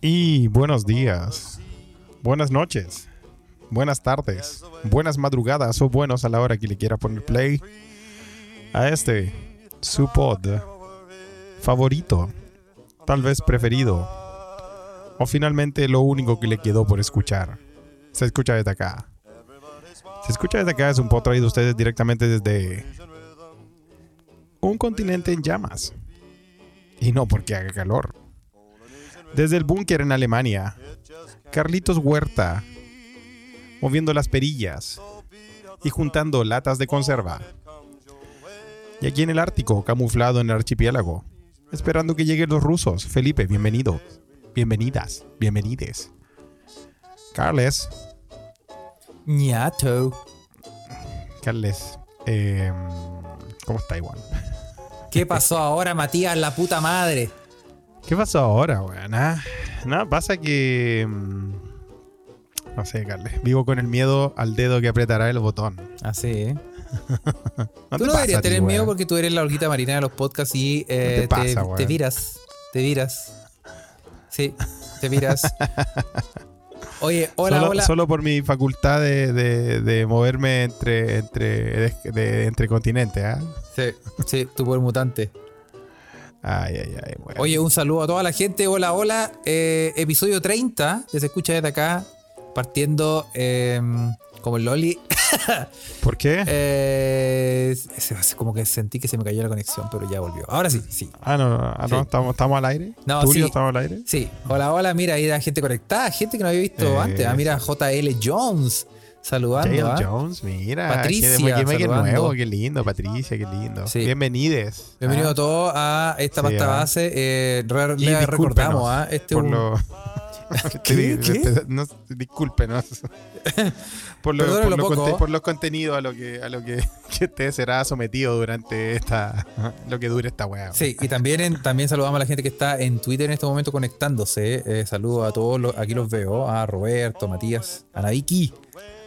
Y buenos días, buenas noches, buenas tardes, buenas madrugadas o buenos a la hora que le quiera poner play a este, su pod favorito, tal vez preferido, o finalmente lo único que le quedó por escuchar. Se escucha desde acá. Se escucha desde acá es un pod traído a ustedes directamente desde un continente en llamas. Y no porque haga calor. Desde el búnker en Alemania, Carlitos Huerta, moviendo las perillas y juntando latas de conserva. Y aquí en el Ártico, camuflado en el archipiélago, esperando que lleguen los rusos. Felipe, bienvenido. Bienvenidas, bienvenides. Carles, ñato. Carles, eh, ¿cómo está igual? ¿Qué pasó ahora, Matías, la puta madre? ¿Qué pasó ahora, weón? Nada, nada, pasa que. mm, No sé, Carles. Vivo con el miedo al dedo que apretará el botón. Así, ¿eh? ¿No tú te no deberías tener miedo porque tú eres la olguita marina de los podcasts y eh, te pasa, weón? te viras. Te viras. Sí, te viras. Oye, hola, solo, hola. solo por mi facultad de, de- de moverme entre, entre, de- entre continentes, ¿ah? Sí, sí, tu poder mutante. Ay, ay, ay. Oye, un saludo a toda la gente. Hola, hola. Eh, episodio 30, que se escucha desde acá, partiendo eh, como el Loli. ¿Por qué? Eh, como que sentí que se me cayó la conexión, pero ya volvió. Ahora sí, sí. ah, no, no, ah, no, sí. estamos, estamos al aire. No, Tulio, sí. estamos al aire. Sí, hola, hola, mira, ahí hay gente conectada, gente que no había visto Eh, antes. Ah, mira, JL Jones saludando. Dale ¿ah? Jones, mira. Patricia, qué, qué- qué saludando. nuevo, qué lindo, Patricia, qué lindo. Sí. Bienvenides. Bienvenido ¿ah? a todos a esta Sí, pasta ah. base. Eh, re- le recordamos, ¿ah? Este por un- lo... ¿Qué? ¿Qué? No, discúlpenos. por, lo- por, lo conte- por los contenidos a lo que a lo que, que usted será sometido durante esta lo que dure esta weá. Sí, y también, en- también saludamos a la gente que está en Twitter en este momento conectándose. Eh, saludos a todos, los- aquí los veo, a Roberto, Matías, a Naviki,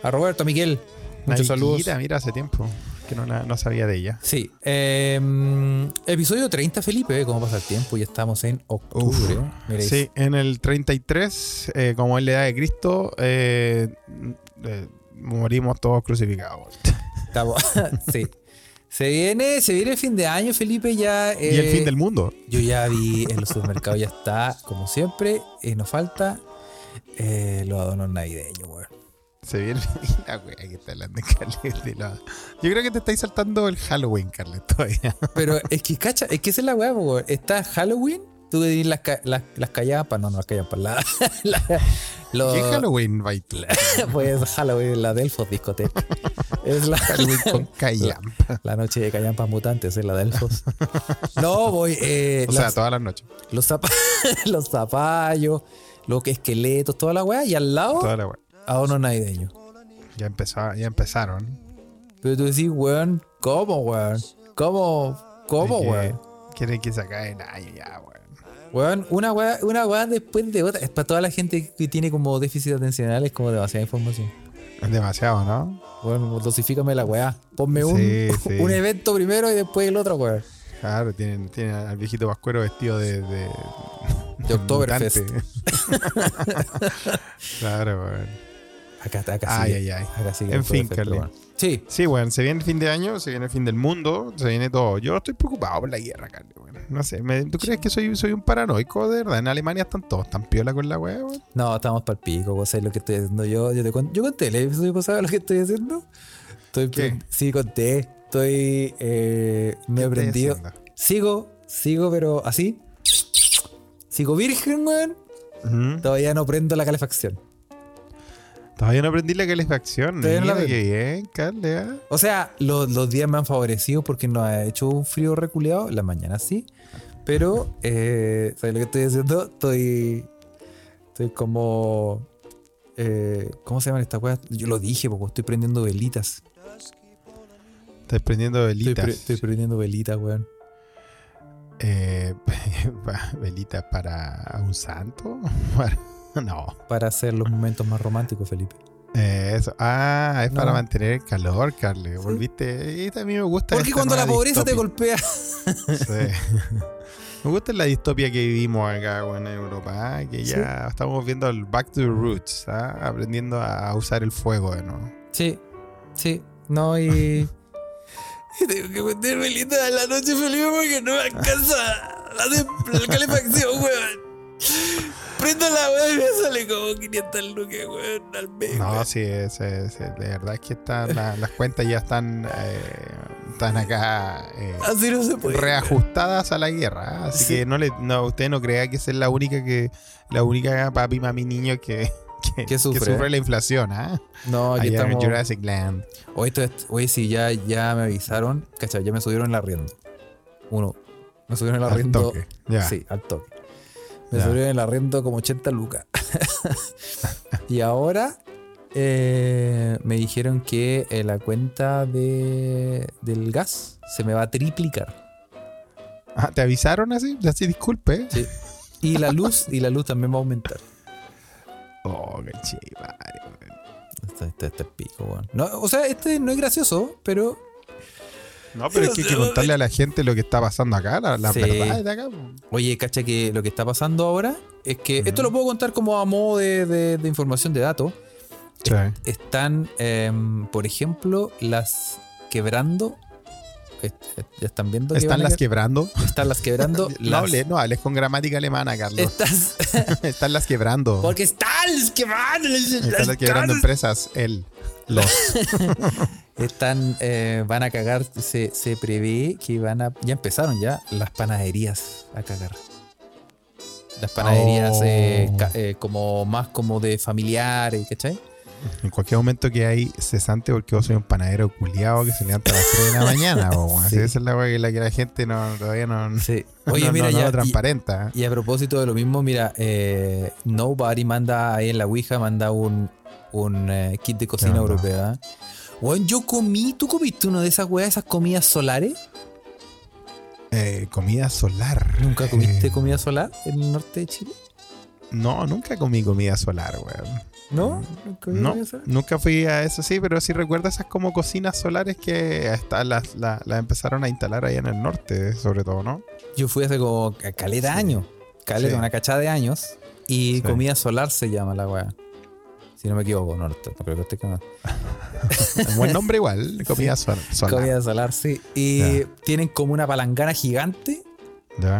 a Roberto, a Miguel. Muchos saludos. mira, hace tiempo que no, no sabía de ella. Sí, eh, episodio 30, Felipe, ¿cómo pasa el tiempo? Ya estamos en octubre. Sí, en el 33, eh, como es la edad de Cristo, eh, eh, morimos todos crucificados. Estamos- sí. Se viene, se viene el fin de año, Felipe, ya. y el eh, fin del mundo. Yo ya vi en los supermercados, ya está, como siempre. Y nos falta eh, los adornos navideños. Se viene la wea que está hablando Carlet. de la- Yo creo que te estáis saltando el Halloween, Carlet, todavía. Pero es que, cacha, es que esa es la weá, weón. Está Halloween, tú que las, las, las callampas, no, no las callampas, la, ¿Qué Halloween va? Pues Halloween, la Delfos discoteca. Es la, Halloween con Callam. la noche de callampas mutantes, es la Delfos. No, voy. Eh, O sea, todas las noches. los, zapa- los zapallos, los que esqueletos, toda la weá, y al lado, Toda la wea. Adornos navideños. Ya, empezó, ya empezaron. Pero tú decís, weón, ¿cómo, weón? ¿Cómo? ¿Cómo, que weón? Quieren que se acabe año ya, weón. Weón, una weá, una weá después de otra. Es para toda la gente que tiene como déficit atencional, es como demasiada información. Es demasiado, ¿no? Weón, dosifícame la weá. Ponme un, Sí, sí. un evento primero y después el otro, weón. Claro, tienen, tienen al viejito Pascuero vestido de. De, De Oktoberfest. claro, weón. Acá, acá Ay, sigue. ay, ay. Acá sigue En fin, Carly. bueno. Sí, Sí, weón, se viene el fin de año, se viene el fin del mundo, se viene todo. Yo estoy preocupado por la guerra, Carly, weón. No sé, me- ¿tú crees que soy, soy un paranoico de verdad? En Alemania están todos tan piola con la weón. no, estamos para el pico, vos sabés lo que estoy haciendo yo. Yo, te con- yo conté el episodio pasado lo que estoy haciendo. Estoy ¿Qué? Sí, conté. Estoy. Eh, me he ¿Qué estás aprendido. Sigo, sigo, pero así. Sigo virgen, weón. Todavía no prendo la calefacción. Todavía no aprendí la calefacción. Todavía no la aprendí. qué bien, Carly, ¿ah? O sea, los, los días me han favorecido porque no ha hecho un frío reculeado. La mañana sí. Pero, eh, ¿sabes lo que estoy haciendo? Estoy. Estoy como. eh, ¿Cómo se llaman estas weas? Yo lo dije, porque estoy prendiendo velitas. Estás prendiendo Estoy, velitas. pre- estoy prendiendo velitas, weón. Eh, velitas para un santo. Para- no. Para hacer los momentos más románticos, Felipe. Eh, eso. Ah, es No. para mantener el calor, Carly. Volviste. Y mí me gusta. Porque cuando la pobreza te golpea. Sí. Me gusta la distopia que vivimos acá weón, en Europa, ¿ah? que ya estamos viendo el back to the roots, ¿ah? aprendiendo a usar el fuego de nuevo. Sí, sí. No, y. y tengo que meterme linda de la noche, Felipe, porque no me alcanza la, de- la calefacción, weón. Prendo la weón y me sale como 500 lucas, weón, al mes. No, weón. sí, es, es- de verdad es que están, la- las cuentas ya están, eh, están acá eh, Así no se puede. reajustadas a la guerra. ¿ah? Así Sí. que no le, no, usted no crea que esa es la única que, la única papi, mami, niño que, que, Que sufre. la inflación, ¿ah? No, aquí Allá en estamos. Jurassic Land. Hoy, esto es- hoy sí, ya, ya me avisaron. ¿Cachai? Ya me subieron el arriendo. Uno. Me subieron el Al arriendo. toque, ya. Sí, al toque. Me subieron el arriendo como 80 lucas. y ahora eh, me dijeron que eh, la cuenta de, del gas se me va a triplicar. Ah, ¿Te avisaron así? Así, disculpe. Sí. Y la luz, y la luz también va a aumentar. Oh, qué weón. Este, este, este es pico, weón. No, o sea, este no es gracioso, pero No, pero es que hay que contarle a la gente lo que está pasando acá, la, la Sí. verdad de acá. Oye, cacha que lo que está pasando ahora es que Ujú. esto lo puedo contar como a modo de, de- de información de datos. Sí. Están, em, por ejemplo, las quebrando. Ya están viendo que Están las que- quebrando. están las quebrando. No las, hables, no hables con gramática alemana, Carlos. Estas, Están las quebrando. porque están las quebrando. Están las quebrando empresas. Él. Los. Están, eh, van a cagar. Se, se prevé que van a. Ya empezaron ya las panaderías a cagar. Las panaderías Oh. eh, eh, como más como de familiares, ¿cachai? En cualquier momento que hay cesante porque vos soy un panadero culiado que se levanta a las 3 de la mañana. Sí. Esa es la weá que la, que la gente no, todavía no, Sí. Oye, no- mira, no ya. y- transparenta. Y a propósito de lo mismo, mira, eh, Nobody manda ahí en la Ouija, manda un, un eh, kit de cocina europea. Weón, yo comí, ¿tú comiste uno de esas weas, esas comidas solares? Eh, comida solar. ¿Nunca comiste Eh, comida solar en el norte de Chile? No, nunca comí comida solar, weón. ¿No? ¿Nunca comí No, nunca fui a eso, sí, pero sí recuerdo esas como cocinas solares que hasta las, la- las empezaron a instalar ahí en el norte, sobre todo, ¿no? Yo fui hace como ca- caleta Sí. años, caleta, Sí. una cachada de años, y Sí. comida solar se llama la wea. Si no me equivoco, no, no creo que con- Un buen nombre igual, comida sol- solar. Comida solar, sí. Y tienen como una palangana gigante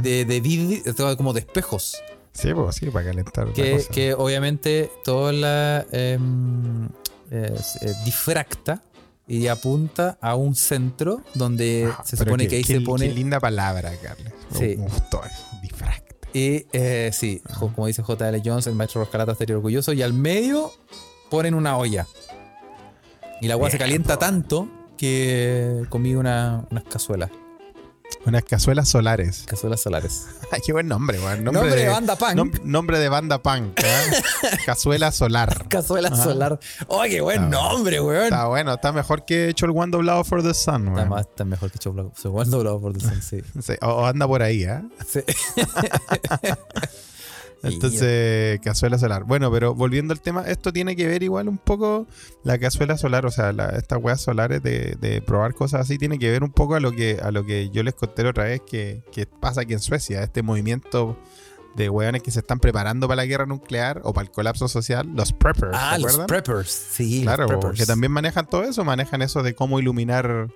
de, de como de espejos. Sí, pues sí, para calentar la que, cosa. que obviamente todo la em, eh, eh, difracta y apunta a un centro donde Ah, se supone qué- que ahí qué- se Qué pone. linda palabra, Carles. Me- Sí. Me gustó eso. Difracta. Y eh, sí, como dice J.L. Jones, el maestro Roscarata estaría orgulloso. Y al medio ponen una olla. Y la agua se calienta tanto que comí una, unas cazuelas, Unas cazuelas solares. cazuelas solares. Ay, qué buen nombre, weón. Nombre, Nombre, de banda punk. nom- nombre de banda punk. ¿eh? Cazuela solar. Cazuela Ajá. solar. ¡Oh, qué buen Está nombre, weón! Está bueno, está mejor que hecho el one doblado for the sun, Está, weón. más, está mejor que. Segundo doblado por Dulce, sí. Sí, o, o anda por ahí, ¿eh? Sí. Entonces, cazuela solar. Bueno, pero volviendo al tema, esto tiene que ver igual un poco la cazuela solar, o sea, la- estas weas solares de, de probar cosas así, tiene que ver un poco a lo que, a lo que yo les conté otra vez que, que pasa aquí en Suecia, este movimiento de weones que se están preparando para la guerra nuclear o para el colapso social, los preppers, Ah, ¿te los preppers. Sí, Claro, los preppers. que también manejan todo eso, manejan eso de cómo iluminar,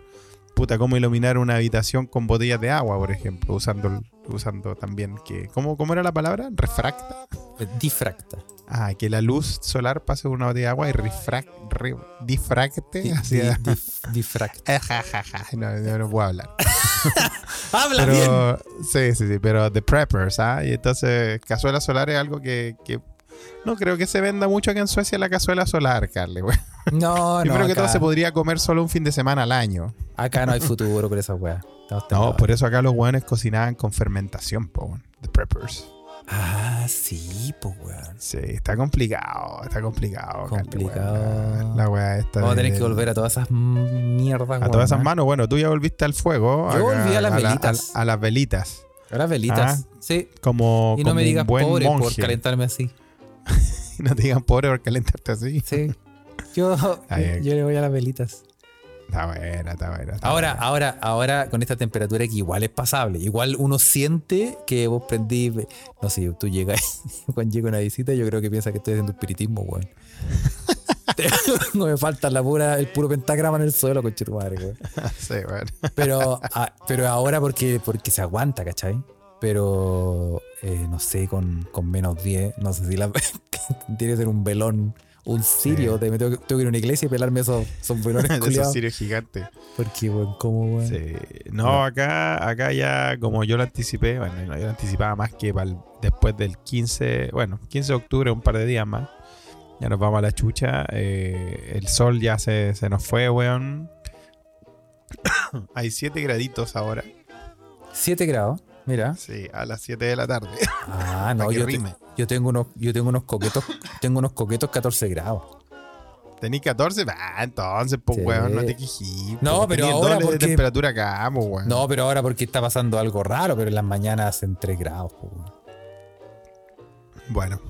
puta, cómo iluminar una habitación con botellas de agua, por ejemplo, usando, usando también que, ¿cómo, cómo era la palabra? Refracta. Eh, Difracta. Ah, que la luz solar pase por una botella de agua y refrac, re- difracte Di- hacia... di- dif- Difracta. Ja, ja, ja. No, no, no puedo hablar. ¡Habla bien! Sí, sí, sí, pero the preppers, ¿ah? Y entonces, cazuela solar es algo que, que no creo que se venda mucho acá en Suecia la cazuela solar, Carly, güey. No, no. Primero que acá, todo se podría comer solo un fin de semana al año. acá no hay futuro con esa wea. Estamos No, por eso acá los hueones cocinaban con fermentación, po, weón. The preppers. Ah, sí, pues weón. Sí, está complicado, está complicado. Carly, Complicado. weón. La weá esta. Vamos a tener que volver a todas esas mierdas, A todas esas manos, bueno, tú ya volviste al fuego. Yo acá, volví a las la- velitas. a, las velitas. Ahora velitas. sí. Como, Y no como me digas pobre por calentarme así. Y no te digan pobre por calentarte así. Sí. Yo, yo le voy a las velitas. Está buena, está buena. está Ahora, buena. ahora, ahora con esta temperatura que igual es pasable. Igual uno siente que vos prendís. No sé, tú llegas, cuando llega una visita, yo creo que piensa que estoy haciendo espiritismo, weón. no me falta la pura, el puro pentagrama en el suelo, con madre, weón. sí, bueno. Pero, ah, pero ahora porque, porque se aguanta, ¿cachai? Pero eh, no sé, con, con menos 10, no sé si la tiene que ser un velón, un sirio. te- tengo, que, tengo que ir a una iglesia y pelarme esos, esos velones de esos sirios gigantes. Porque, weón, ¿cómo, weón? Sí. No, acá, acá ya, como yo lo anticipé, bueno, no, yo lo anticipaba más que para el- después del 15, bueno, 15 de octubre, un par de días más. Ya nos vamos a la chucha. eh, el sol ya se, se nos fue, weón. Hay 7 graditos ahora. 7 grados, mira. Sí, a las 7 de la tarde. Ah, no, yo, te- yo tengo unos, yo tengo unos coquetos, tengo unos coquetos 14 grados. ¿Tenís 14? Ah, entonces, pues, Sí. weón, no te quejí. No, pues, pero ahora de porque- temperatura acá, pues, weón. No, pero ahora porque está pasando algo raro, pero en las mañanas hacen 3 grados. po, weón. Bueno,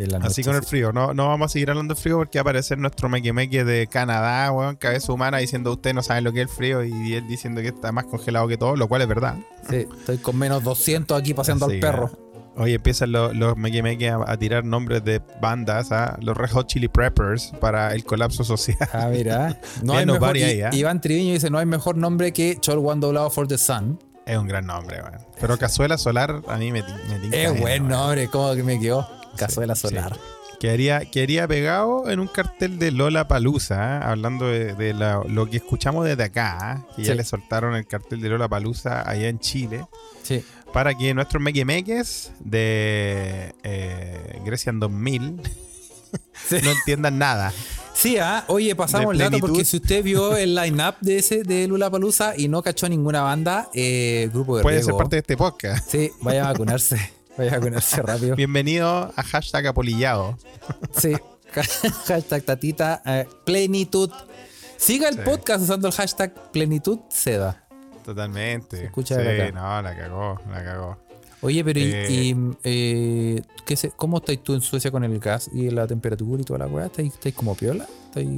en la así con el frío. No, no vamos a seguir hablando de frío porque va a aparecer nuestro meque de Canadá, weón, cabeza humana, diciendo usted no sabe lo que es el frío y él diciendo que está más congelado que todo, lo cual es verdad. Sí, estoy con menos 200 aquí paseando Así al que, perro. Hoy empiezan los, los meque a, a tirar nombres de bandas, a los Red Hot Chili Peppers para el colapso social. Ah, mira. No hay mejor, I- ahí, ¿eh? Iván Triviño dice, no hay mejor nombre que Chol One doblado for the Sun. Es un gran nombre, weón. Pero Cazuela Solar a mí me, me tinca Es buen nombre, ¿cómo que me quedó? Cazuela Sí, solar. Quedaría, quedaría pegado en un cartel de Lola Palusa, hablando de, de la- lo que escuchamos desde acá, ¿ah? que ya Sí. le soltaron el cartel de Lola Palusa allá en Chile, Sí. para que nuestros mequemeques de eh, Grecia en 2000 Sí. no entiendan nada. Sí, ah, oye, pasamos el dato porque si usted vio el line-up de ese de Lula Palusa y no cachó ninguna banda, eh, grupo de Puede riesgo. ser parte de este podcast. Sí, vaya a vacunarse. Vaya a vacunarse rápido. Bienvenido a hashtag apolillado. Sí. hashtag tatita eh, plenitud. Siga el Sí. podcast usando el hashtag plenitud seda. Totalmente. Se escucha sí, acá. no, la cagó, la cagó. Oye, pero y, Eh. y, eh, ¿qué se- ¿cómo estás tú en Suecia con el gas y la temperatura y toda la weá? ¿Estáis, estáis como piola? ¿Estáis,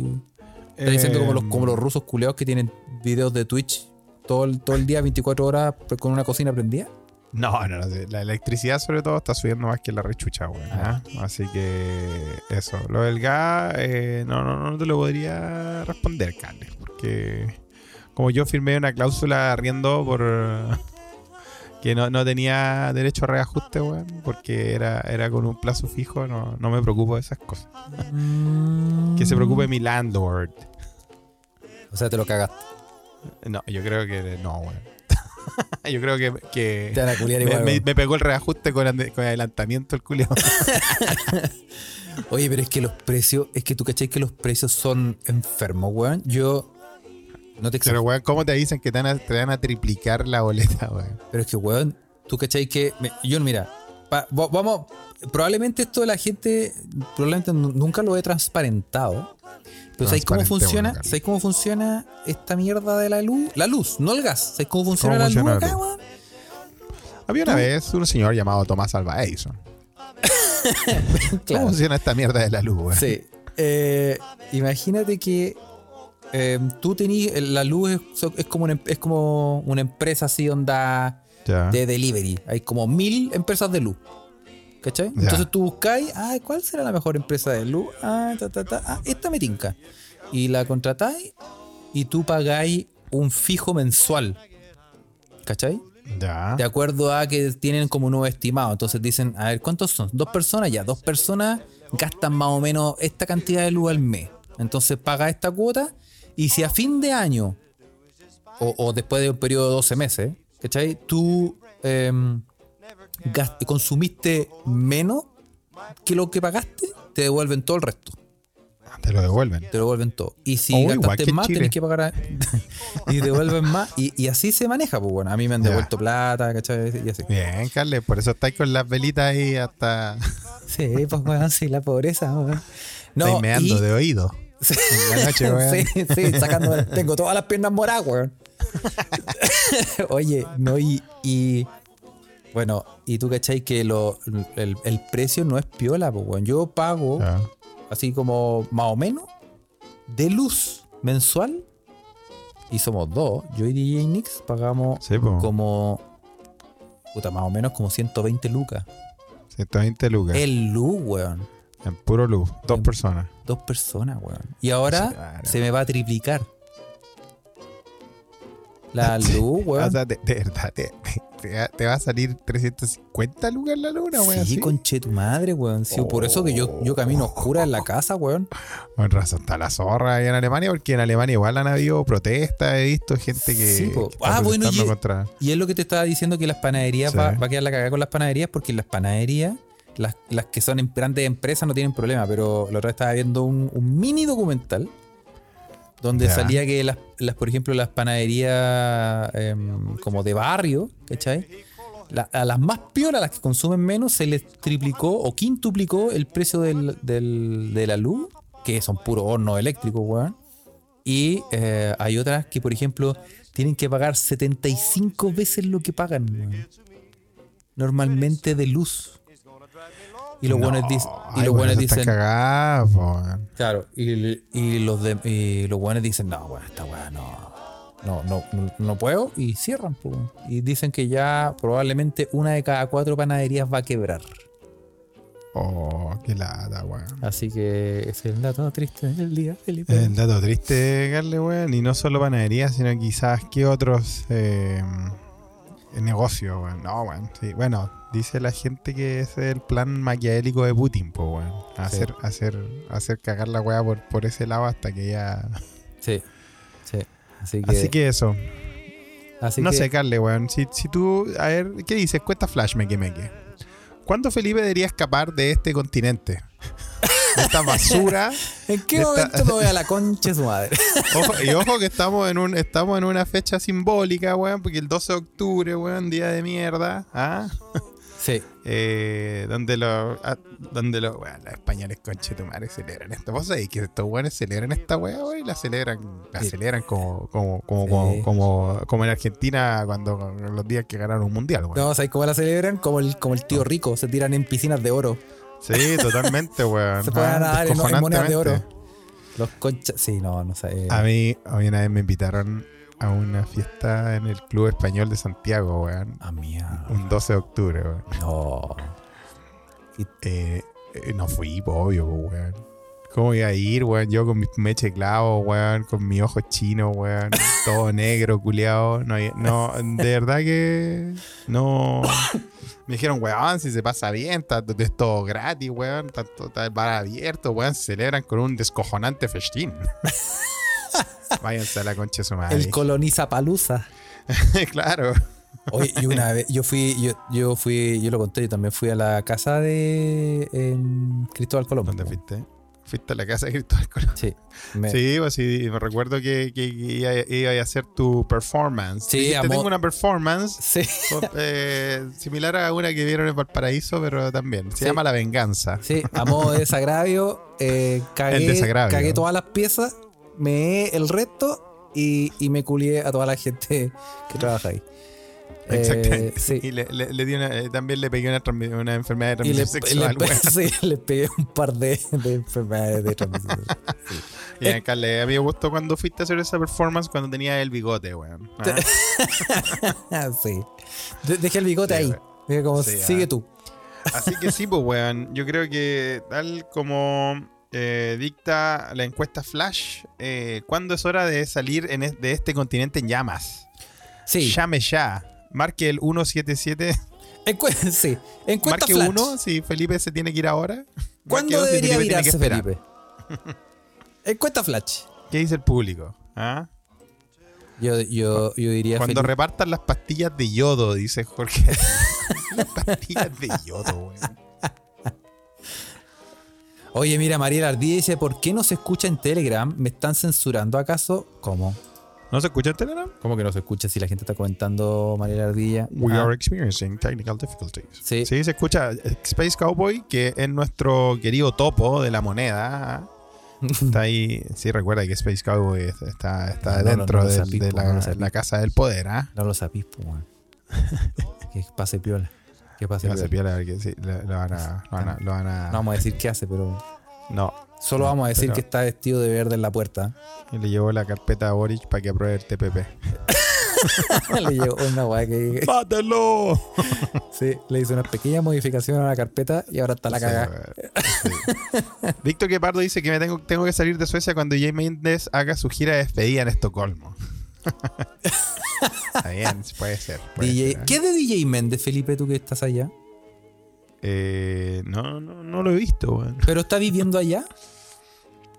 estáis diciendo como los, como los Em, rusos culeados que tienen videos de Twitch todo el, todo el día, 24 horas, pues, con una cocina prendida? No, no, no. La electricidad, sobre todo, está subiendo más que la rechucha, weón. Ah. ¿ah? Así que eso. Lo del gas, eh, no, no, no te lo podría responder, Carles. Porque como yo firmé una cláusula arriendo por que no, no tenía derecho a reajuste, weón, porque era, era con un plazo fijo, no, no me preocupo de esas cosas. Que se preocupe mi landlord. O sea, te lo cagaste. No, yo creo que no, weón. yo creo que, que Te van a culiar me, igual. me- weón. me pegó el reajuste con, ande- con adelantamiento el culiao. Oye, pero es que los precios, es que tú cachai que los precios son enfermos, weón. Yo no te. Pero, weón, ¿cómo te dicen que te van a, te van a triplicar la boleta, weón? Pero es que, weón, tú cachai que. me- yo, mira, pa- vamos. Probablemente esto la gente, probablemente nu- nunca lo he transparentado. Pero ¿sabéis cómo funciona? ¿Sabéis cómo funciona esta mierda de la luz? La luz, no el gas. ¿Sabéis cómo funciona ¿Cómo la funciona luz la luz? Había una vez un señor llamado Tomás Alva Edison. ¿Cómo funciona esta mierda de la luz? Sí. Eh, imagínate que eh, tú tenías. La luz es, es como una, em- es como una empresa así, onda. Ya. de delivery. Hay como mil empresas de luz. ¿Cachai? Ya. Entonces tú buscáis, ah, ¿cuál será la mejor empresa de luz? Ah, ta, ta, ta, ah, esta me tinca. Y la contratáis y tú pagáis un fijo mensual. ¿Cachai? Ya. De acuerdo a que tienen como un nuevo estimado. Entonces dicen, a ver, ¿cuántos son? ¿Dos personas? Ya, dos personas gastan más o menos esta cantidad de luz al mes. Entonces paga esta cuota y si a fin de año o, o después de un periodo de 12 meses, ¿cachai? Tú gast- consumiste menos que lo que pagaste, te devuelven todo el resto. Te lo devuelven. Te devuelven todo. Y si Oh, gastaste más, tenés que pagar. a- y te devuelven más. Y, y así se maneja, pues bueno. A mí me han devuelto plata, ¿cachai? Y así. Bien, Carles, por eso estáis con las velitas ahí hasta. Sí, pues weón, sí, la pobreza, weón. No, estáis meando y- de oído. Sí, noche, sí, sí, sacando. Tengo todas las piernas moradas, weón. Oye, no, y, y- Bueno, y tú cachai que lo, el, el precio no es piola, pues, weón. Yo pago, así como más o menos, de luz mensual, y somos dos, yo y DJ Nix pagamos Sí, como. Puta, más o menos como 120 lucas. 120 lucas. El luz, weón. En puro luz. Dos En- personas. Dos personas, weón. Y ahora Claro. se me va a triplicar. La luz, O weón. sea, de, de verdad, te, te va- te va a salir 350 lucas la luna, weón. sí, conche tu madre, weón. Sí, Por eso que yo, yo camino oscura en la casa, weón. Con razón está la zorra ahí en Alemania, porque en Alemania igual han habido protestas, he visto gente que, Sí, que está Ah, bueno, y- contra... Y es lo que te estaba diciendo que las panaderías Sí. va, va a quedar la cagada con las panaderías porque las panaderías, las, las que son grandes empresas no tienen problema, pero la otra vez estaba viendo un, un mini documental donde salía que las, las, por ejemplo, las panaderías em, como de barrio, ¿cachai? La- a las más piolas, las que consumen menos, se les triplicó o quintuplicó el precio del, del- de la luz, que son puros hornos eléctricos, weón. Y eh, hay otras que, por ejemplo, tienen que pagar 75 veces lo que pagan, weón. Normalmente de luz. Y los buenos, dicen y los buenos dicen. Claro, y, y los de, y los buenos dicen, no, bueno, esta weá no. No, no, no, puedo. Y cierran. Y dicen que ya probablemente una de cada cuatro panaderías va a quebrar. Oh, qué lata, weón. Así que ese es el dato triste del día, Felipe. El dato triste, Carle, weón. Y no solo panadería, sino quizás que otros eh, negocios, weón. No, weón. Sí, bueno, dice la gente que ese es el plan maquiavélico de Putin, pues, weón. Hacer, hacer, hacer cagar la weá por, por ese lado hasta que ya. Sí, sí. Así que, Así que eso. así no que- sé, Carle, weón. Si, si tú. A ver, ¿qué dices? Cuesta Flash, meque meque. ¿Cuándo Felipe debería escapar de este continente? De esta basura. ¿En qué esta- momento me voy a la concha de su madre? Ojo, y ojo que estamos en un estamos en una fecha simbólica, weón, porque el 12 de octubre, weón, día de mierda, ¿ah? Sí. Eh, donde los ah, donde los, weón, los españoles conchetumare celebran esto. ¿Vos sabés que estos weones celebran esta weá? Y la celebran, la Sí. celebran como, como, como, Sí. como, como, como en Argentina cuando los días que ganaron un mundial, weón. No, ¿sabes cómo la celebran? Como el, como el tío rico, se tiran en piscinas de oro. Sí, totalmente, weón. Se pueden Ah, nadar en, monedas de oro. Los conchas. Sí, no, no sé. A mí, a mí una vez me invitaron a una fiesta en el Club Español de Santiago, weón. Ah, mía. Un 12 de octubre, weón. No. Eh, eh, no fui, obvio, weón. ¿Cómo iba a ir, weón? Yo con mis meche clavo, weón, con mi ojo chino, weón, todo negro, culeado. No, no, de verdad que no. Me dijeron, weón, si se pasa bien, está, es todo gratis, weón, está, todo- está el bar abierto, weón, se celebran con un descojonante festín. Váyanse a la concha de su madre. El coloniza palusa. claro. Oye, y una vez, yo fui, yo, yo fui, yo lo conté, yo también fui a la casa de em, Cristóbal Colón. ¿Dónde fuiste? Fuiste a la casa de Cristóbal Colón. Sí. Me- Sí, pues sí, me recuerdo que, que iba, iba a hacer tu performance. Sí, amo- tengo una performance Sí. eh, similar a una que vieron en Valparaíso, pero también. Se Sí. llama La Venganza. Sí, a modo de desagravio, eh, cagué, El desagravio. cagué todas las piezas, me el resto y, y me culié a toda la gente que trabaja ahí. Eh, Exactamente. sí. Y le, le- le di una, eh, también le pegué una, enfermedad de Y le, transmisión le- sexual. weón. sí, le pegué un par de, de enfermedades de transmisión. Sí. Y a Carle, a mí me gustó cuando fuiste a hacer esa performance cuando tenía el bigote, weón. Ah, sí. De- dejé el bigote Sí, ahí. Dije como, sigue ah. tú. Así que sí, pues, weón. Yo creo que tal como eh, dicta la encuesta Flash, eh, ¿cuándo es hora de salir en es- de este continente en llamas? Sí. Llame ya. Marque el 177. Encu- sí. Encuesta Marque flash. 1 si Felipe se tiene que ir ahora. Marque ¿Cuándo dos si debería Felipe virarse. Felipe? Encuesta flash. ¿Qué dice el público? ¿Ah? Yo, yo, yo diría Cuando Felipe- repartan las pastillas de yodo, dice Jorge. las pastillas de yodo, weón. Oye, mira, Mariela Ardilla dice, ¿por qué no se escucha en Telegram? ¿Me están censurando acaso? ¿Cómo? ¿No se escucha en Telegram? ¿Cómo que no se escucha si la gente está comentando Mariela Ardilla? We Ah, are experiencing technical difficulties. Sí. Sí, se escucha Space Cowboy, que es nuestro querido topo de la moneda. Está ahí. Sí, recuerda que Space Cowboy está, está No, dentro no de la, casa del poder, ¿ah? No lo sabís, po, weón. Que pase piola. Que pase Se va a hacer piola. piola, porque sí, lo, lo van a. Lo van a, lo van a- No vamos a decir qué hace, pero... no. Solo vamos a decir Pero- que está vestido de verde en la puerta. Y le llevó la carpeta a Boric para que apruebe el TPP. le llegó una weá que. ¡Mátalo! Sí, le hizo una pequeña modificación a la carpeta y ahora está la cagada. Sí. Víctor Quepardo dice que me tengo, tengo que salir de Suecia cuando Jay Mendes haga su gira de despedida en Estocolmo. Está bien, puede ser. puede DJ ser, ¿eh? ¿Qué es de DJ Méndez, Felipe, tú que estás allá? Eh, no, no, no lo he visto. ¿Pero está viviendo allá?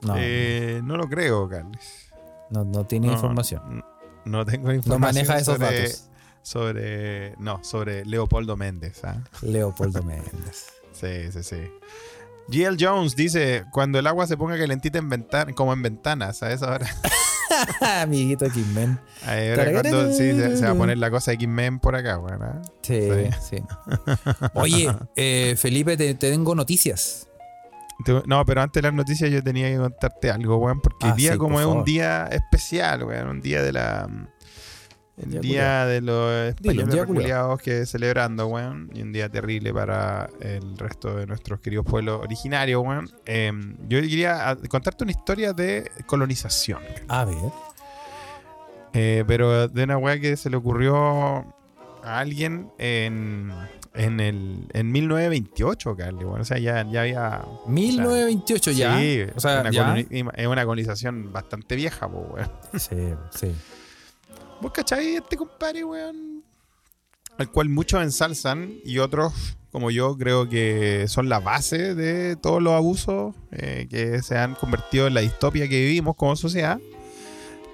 No, Eh, no lo creo, Carles. no, no tiene No, información. No tengo información. No maneja esos sobre, datos. Sobre. No, sobre Leopoldo Méndez. ¿ah? Leopoldo Méndez. Sí, sí, sí. GL Jones dice: Cuando el agua se ponga calentita en ventana, como en ventanas, a esa hora. Amiguito X-Men. Ahora cuando sí, se, se va a poner la cosa de X-Men por acá, bueno. ¿ah? Sí, Sí. sí. Oye, eh, Felipe, te, te tengo noticias. No, pero antes de las noticias yo tenía que contarte algo, weón, porque Ah, el día sí, como por es un día especial, weón, un día de la... El Día día, de los españoles reculeados que celebrando, weón, y un día terrible para el resto de nuestros queridos pueblos originarios, weón. Eh, yo quería ah, contarte una historia de colonización, A ver. eh, pero de una weá que se le ocurrió a alguien en, en, el, en 1928, Carly, bueno, o sea, ya, ya había... 1928 ya. Sí, o sea, una ya. coloni- es una colonización bastante vieja, weón. Sí, sí. ¿Vos cachai este compadre, weón? Al cual muchos ensalzan y otros, como yo, creo que son la base de todos los abusos eh, que se han convertido en la distopia que vivimos como sociedad.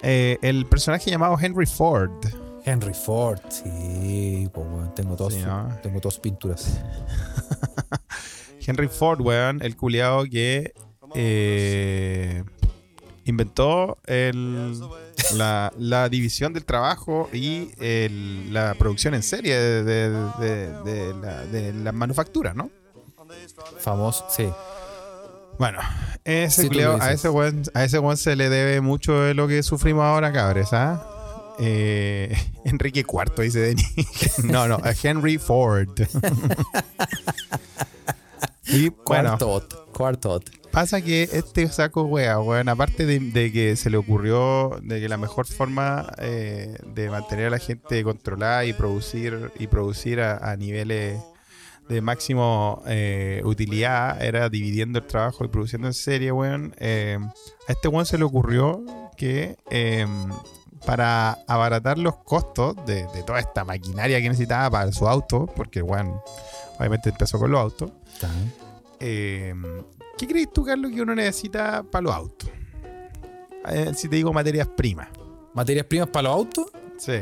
Eh, el personaje llamado Henry Ford. Henry Ford, sí, pues, weón, tengo dos, Sí, ¿no? tengo dos pinturas. Henry Ford, weón, el culiado que eh, inventó el- la, la división del trabajo y el- la producción en serie de, de- de- de la, de la manufactura, ¿no? Famoso, sí. Bueno, ese Sí, a ese weón, a ese weón se le debe mucho de lo que sufrimos ahora, cabres, ¿ah? Eh, Enrique IV, dice Denis. no, no, a Henry Ford. y bueno, Cuartot, cuartot. Pasa que este saco wea, weón, aparte de, de que se le ocurrió de que la mejor forma eh, de mantener a la gente controlada y producir y producir a, a niveles de máximo eh, utilidad era dividiendo el trabajo y produciendo en serie, weón. eh, a este weón se le ocurrió que eh, para abaratar los costos de, de toda esta maquinaria que necesitaba para su auto, porque weón, obviamente empezó con los autos. Eh, ¿Qué crees tú, Carlos, que uno necesita para los autos? Eh, si te digo materias primas. Materias primas para los autos, Sí.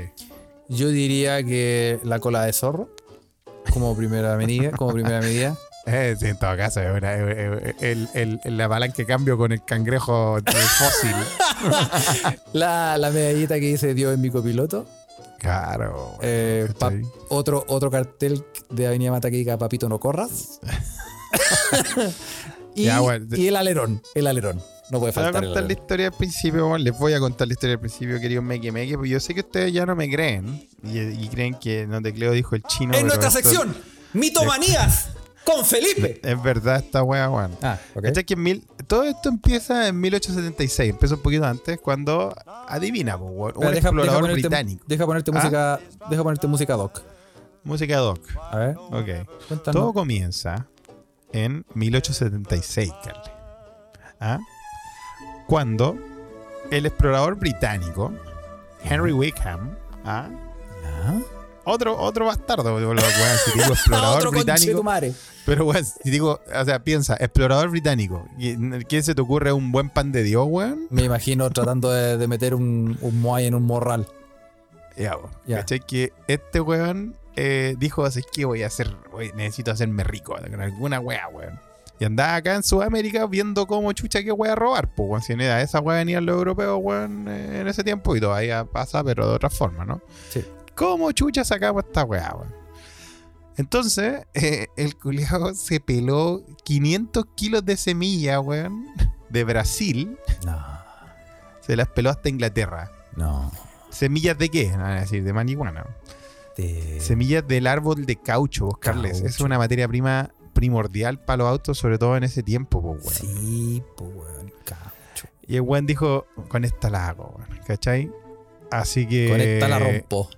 yo diría que la cola de zorro, como primera medida, como primera medida. Eh, en todo caso, es una- es- es- el, el- la palanca cambio con el cangrejo de fósil. La, la medallita que dice Dios en mi copiloto. claro. Eh, otro, otro cartel de Avenida Mataquica, Papito no corras. y, Ya, bueno. y el alerón, el alerón. No puede Te voy a faltar contar la historia al principio, les voy a contar la historia al principio, querido Meque Meque, porque yo sé que ustedes ya no me creen y, y creen que no te creo, dijo el chino. En nuestra esto- sección, Mitomanías con Felipe. Es verdad esta wea, weón. Ah, ok. ¿Cachai que en mil, todo esto empieza en 1876, empieza un poquito antes, cuando adivina, po, un Espera, deja- deja explorador ponerte- británico. Deja ponerte ¿Ah? música, deja ponerte música doc. Música doc. A ver, Ok. cuéntanos. Todo comienza en 1876, Carly. ¿Ah? Cuando el explorador británico, Henry Wickham, ¿ah? Ya. otro, otro bastardo, weón, si digo explorador Otro británico, pero weón, si digo, o sea, piensa, explorador británico, ¿quién se te ocurre un buen pan de Dios, weón? Me imagino tratando de, de meter un, un moai en un morral. Ya. Ya. ¿Cachai? Que este weón eh, dijo así que voy a hacer, voy- necesito hacerme rico con alguna wea, weón. Y andaba acá en Sudamérica viendo cómo chucha que wea robar, pues, weón. Si ni a esa wea venían los europeos, weón, eh, en ese tiempo y todavía pasa, pero de otra forma, ¿no? Sí. ¿Cómo chucha sacamos esta wea, weón? Entonces, eh, el culiao se peló 500 kilos de semilla, weón, de Brasil. No, Se las peló hasta Inglaterra. no. ¿Semillas de qué? No, decir, de marihuana. De- Semillas del árbol de caucho, Carles. Es una materia prima primordial para los autos, sobre todo en ese tiempo, pues, weón. Sí, pues, weón, caucho. Y el weón dijo, con esta la hago, weón, ¿cachai? Así que... Con esta la rompo.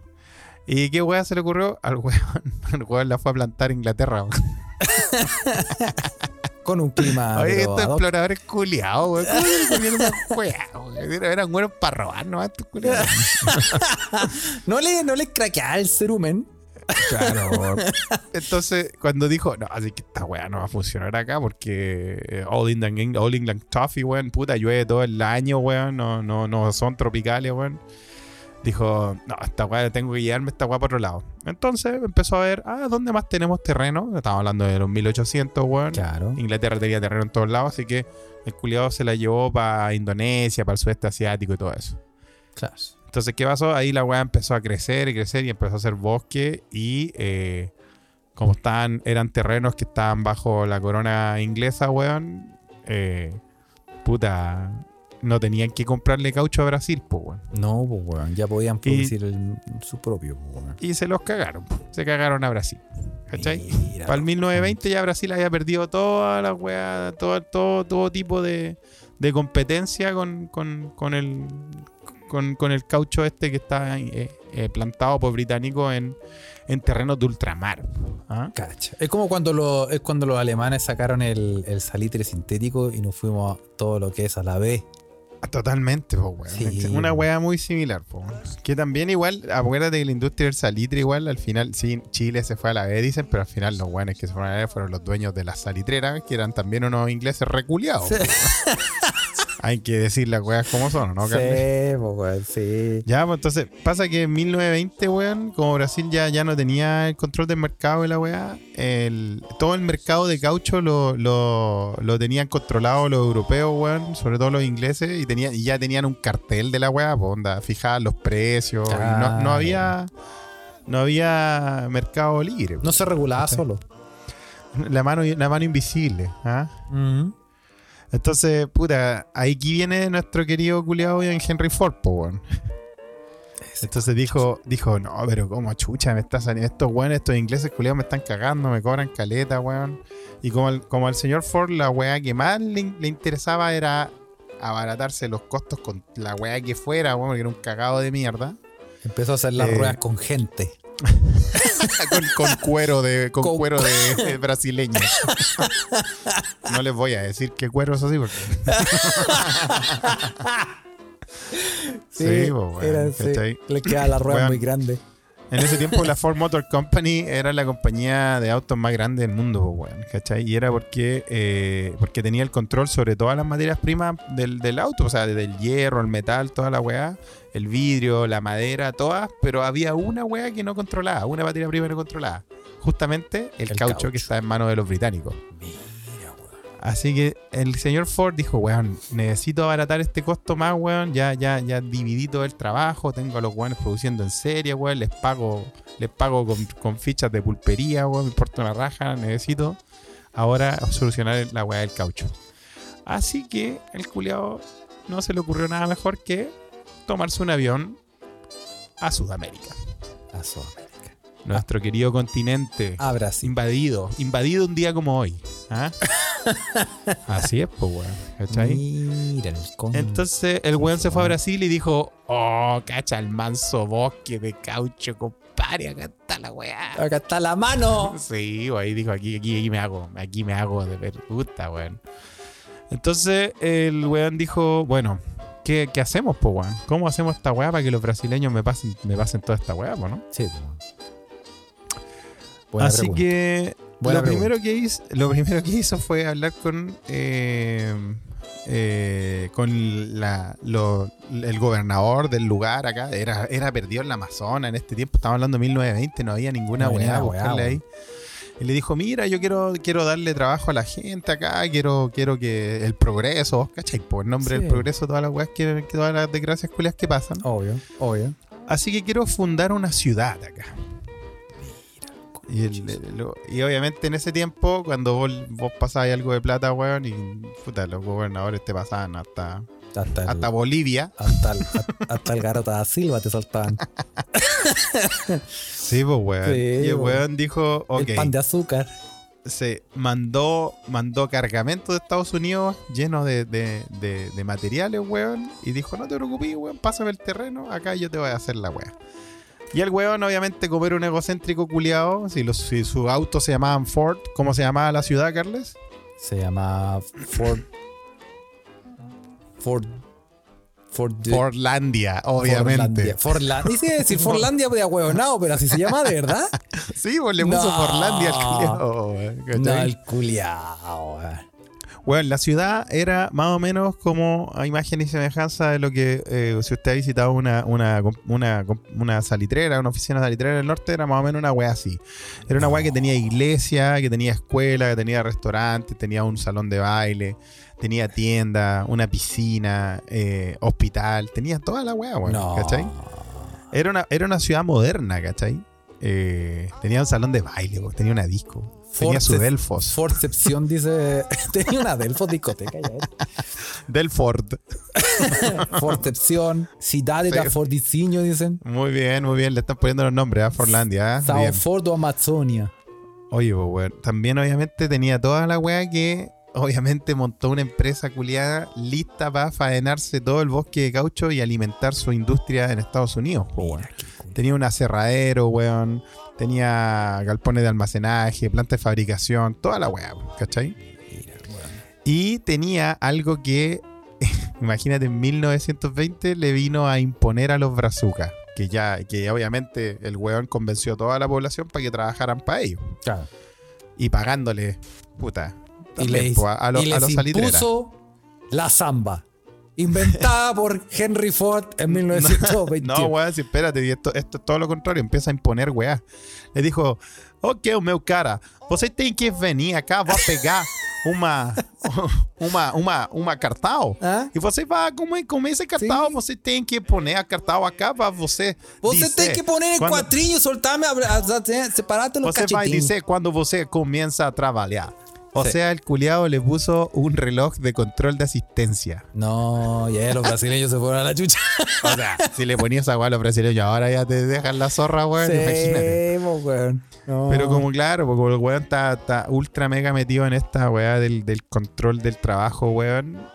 ¿Y qué weón se le ocurrió? Al weón, al weón la fue a plantar a Inglaterra, weón. Con un clima. Oye, estos exploradores culiados, weón. ¿Cómo se? Eran buenos para robar, ¿no? Estos culiados. No le, no le craquea el cerumen. Claro. Entonces, cuando dijo, no, así que esta weá no va a funcionar acá porque eh, All England, All England Toffee, weón, puta, llueve todo el año, weón, no, no, no son tropicales, weón. Dijo, no, esta weá tengo que llevarme esta weá por otro lado. Entonces empezó a ver, ah, ¿dónde más tenemos terreno? Estamos hablando de los 1800, weón. Claro. Inglaterra tenía terreno en todos lados, así que el culiado se la llevó para Indonesia, para el sudeste asiático y todo eso. Claro. Entonces, ¿qué pasó? Ahí la weá empezó a crecer y crecer y empezó a hacer bosque y eh, como estaban, eran terrenos que estaban bajo la corona inglesa, weón, eh, puta, no tenían que comprarle caucho a Brasil, pues, weón. No, pues, weón. Ya podían producir el- su propio, pues, weón. Y se los cagaron, po. se cagaron a Brasil. ¿Cachai? Mira, Para el loco. 1920 ya Brasil había perdido toda la weá, todo, todo, todo tipo de, de competencia con, con, con el con, con el caucho este que está eh, eh, plantado por británicos en, en terrenos de ultramar. ¿ah? Cacha. Es como cuando, lo, es cuando los alemanes sacaron el, el salitre sintético y nos fuimos todo lo que es a la B. Totalmente, po, weón. Sí. Una weá muy similar, po. Que también igual, acuérdate que la industria del salitre igual, al final, sí, Chile se fue a la B, dicen, pero al final los weones que se fueron a la B fueron los dueños de las salitreras, que eran también unos ingleses reculeados. Sí. Hay que decir las weas como son, ¿no, Sí, pues, weón, sí. Ya, pues entonces, pasa que en 1920, weón, como Brasil ya, ya no tenía el control del mercado de la weá, el, todo el mercado de caucho lo, lo, lo tenían controlado los europeos, weón, sobre todo los ingleses, y, tenían, y ya tenían un cartel de la weá, pues onda, fijaban los precios, y no, no Claro. había no había mercado libre. No se regulaba Sí. solo. La mano, la mano invisible, ¿ah? Ujú. Entonces, puta, ahí aquí viene nuestro querido culiado en Henry Ford, po, weón. Entonces dijo, dijo, no, pero como chucha, me está saliendo, estos weones, estos ingleses culiados me están cagando, me cobran caleta, weón. Y como, al- como al señor Ford, la weá que más le, le interesaba era abaratarse los costos con la weá que fuera, weón, porque era un cagado de mierda. Empezó a hacer las Eh, ruedas con gente. con, con cuero de, con Con- cuero de, de brasileño. no les voy a decir qué cuero es así porque. Sí, era. ¿cachai? Le quedaba la rueda muy grande. En ese tiempo la Ford Motor Company era la compañía de autos más grande del mundo, weón, ¿cachai? Y era porque, eh, porque tenía el control sobre todas las materias primas del, del auto, o sea, desde el hierro, el metal, toda la weá, el vidrio, la madera, todas, pero había una weá que no controlaba, una materia prima que no controlaba. Justamente el, El caucho, caucho. que está en manos de los británicos. Mira. Así que el señor Ford dijo, weón, necesito abaratar este costo más, weón. Ya, ya, ya dividí todo el trabajo, tengo a los weones produciendo en serie, weón. Les pago, les pago con, con fichas de pulpería, weón. Me importa una raja, necesito ahora solucionar la weá del caucho. Así que el culiao no se le ocurrió nada mejor que tomarse un avión a Sudamérica. A Sudamérica. Nuestro querido continente A Brasil. invadido, invadido un día como hoy. ¿ah? Así es, pues, weón. ¿Cachai? Mira el con. Entonces el weón se fue a Brasil y dijo: Oh, cacha, el manso bosque de caucho, compadre, acá está la weá. Acá está la mano. Sí, güey, dijo: aquí, aquí, aquí me hago, aquí me hago de ver puta, weón. Entonces el weón dijo: Bueno, ¿qué, qué hacemos, pues, weón? ¿Cómo hacemos esta weá para que los brasileños me pasen, me pasen toda esta weá, pues, no? Sí, pues. Buena Así pregunta. que Buena lo primero que, hizo, lo primero que hizo fue hablar con eh, eh, con la, lo- el gobernador del lugar acá. Era, era perdido en la Amazonas en este tiempo. Estamos hablando de 1920, no había ninguna No weá. buscarle ahí. Y le dijo, mira, yo quiero, quiero darle trabajo a la gente acá, quiero, quiero que el progreso, ¿vos ¿cachai? Por el nombre Sí. del progreso, todas las weas que, que todas las desgracias culias que pasan. Obvio, obvio. Así que quiero fundar una ciudad acá. Y, el- el- lo- y obviamente en ese tiempo, cuando vos, vos pasabas algo de plata, weón, y puta, los gobernadores te pasaban hasta, Hasta el, hasta Bolivia. hasta el, hasta el garota da Silva te saltaban. Sí, pues, weón. Sí, y el weón. weón dijo, ok. El pan de azúcar. se mandó, mandó cargamento de Estados Unidos lleno de, de, de- de materiales, weón. Y dijo, no te preocupes, weón, pásame el terreno, acá yo te voy a hacer la weá. Y el weón, obviamente, como era un egocéntrico culiado, si, los, si sus autos se llamaban Ford, ¿cómo se llamaba la ciudad, Carles? Se llama Ford. Ford. Ford. Fordlandia, obviamente. Forlandia. Forlandia. Dice decir Forlandia de huevonao, pero así se llama de verdad. Sí, pues le puso No. Forlandia al culiao, No, el culiao. Bueno, la ciudad era más o menos como a imagen y semejanza de lo que eh, si usted ha visitado una, una, una, una salitrera, una oficina salitrera del norte, era más o menos una wea así. Era una wea que tenía iglesia, que tenía escuela, que tenía restaurante, tenía un salón de baile, tenía tienda, una piscina, eh, hospital, tenía toda la wea, weón, No. ¿cachai? Era una, era una ciudad moderna, ¿cachai? Eh, tenía un salón de baile, tenía una disco, tenía su Delfos, Forcepción dice. Tenía una Delfos discoteca ya. Delford. Forcepción. Cidade Sí. da Fordicinho, dicen. Muy bien, muy bien. Le están poniendo los nombres a Forlandia. ¿ah? Sao Bien. Ford o Amazonia. Oye, pues. También, obviamente, tenía toda la weá que, obviamente, montó una empresa culiada lista para faenarse todo el bosque de caucho y alimentar su industria en Estados Unidos, pues. Tenía un aserradero, weón. Tenía galpones de almacenaje, planta de fabricación, toda la weá, ¿cachai? Y tenía algo que, imagínate, en 1920 le vino a imponer a los brazucas. Que ya, que obviamente el weón convenció a toda la población para que trabajaran para ellos. Claro. Y pagándole, puta, Y, les, a, a los, y a los impuso la samba. Inventada por Henry Ford en 1920. No, weón, si espérate, y esto, esto es todo lo contrario, empieza a imponer weá. Le dijo, ok, meu cara, você tem que venir acá, vai pegar uma, uma, uma, uma cartão. ¿Ah? E você vai comer, comer esse cartão, Sim. você tem que poner a cartão acá para você Você dizer tem que poner em quando- quadrinho, soltar-me, separate los Você vai dizer quando você comienza a trabalhar. O sea, el culiado le puso un reloj de control de asistencia. No, ya los brasileños se fueron a la chucha. O sea, si le ponías agua a los brasileños, ahora ya te dejan la zorra, weón. imagínate. Sí, po, weón. No. Pero como claro, porque el weón está, está ultra mega metido en esta weá del, del control del trabajo, weón.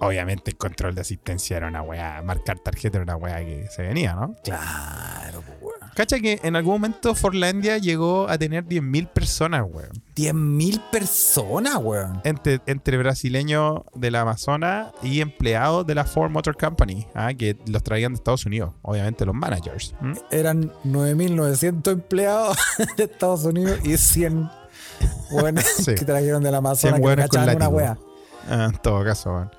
Obviamente el control de asistencia era una weá, marcar tarjeta era una weá que se venía, ¿no? Claro, po, weón. Cacha que en algún momento Forlandia llegó a tener 10.000 personas, weón. 10.000 personas, weón. Entre, entre brasileños del Amazonas y empleados de la Ford Motor Company, ah, que los traían de Estados Unidos, obviamente los managers. ¿m? Eran 9.900 empleados de Estados Unidos y 100 weones Sí. que trajeron del Amazonas 100 que cachaban una wea. Ah, en todo caso, weón.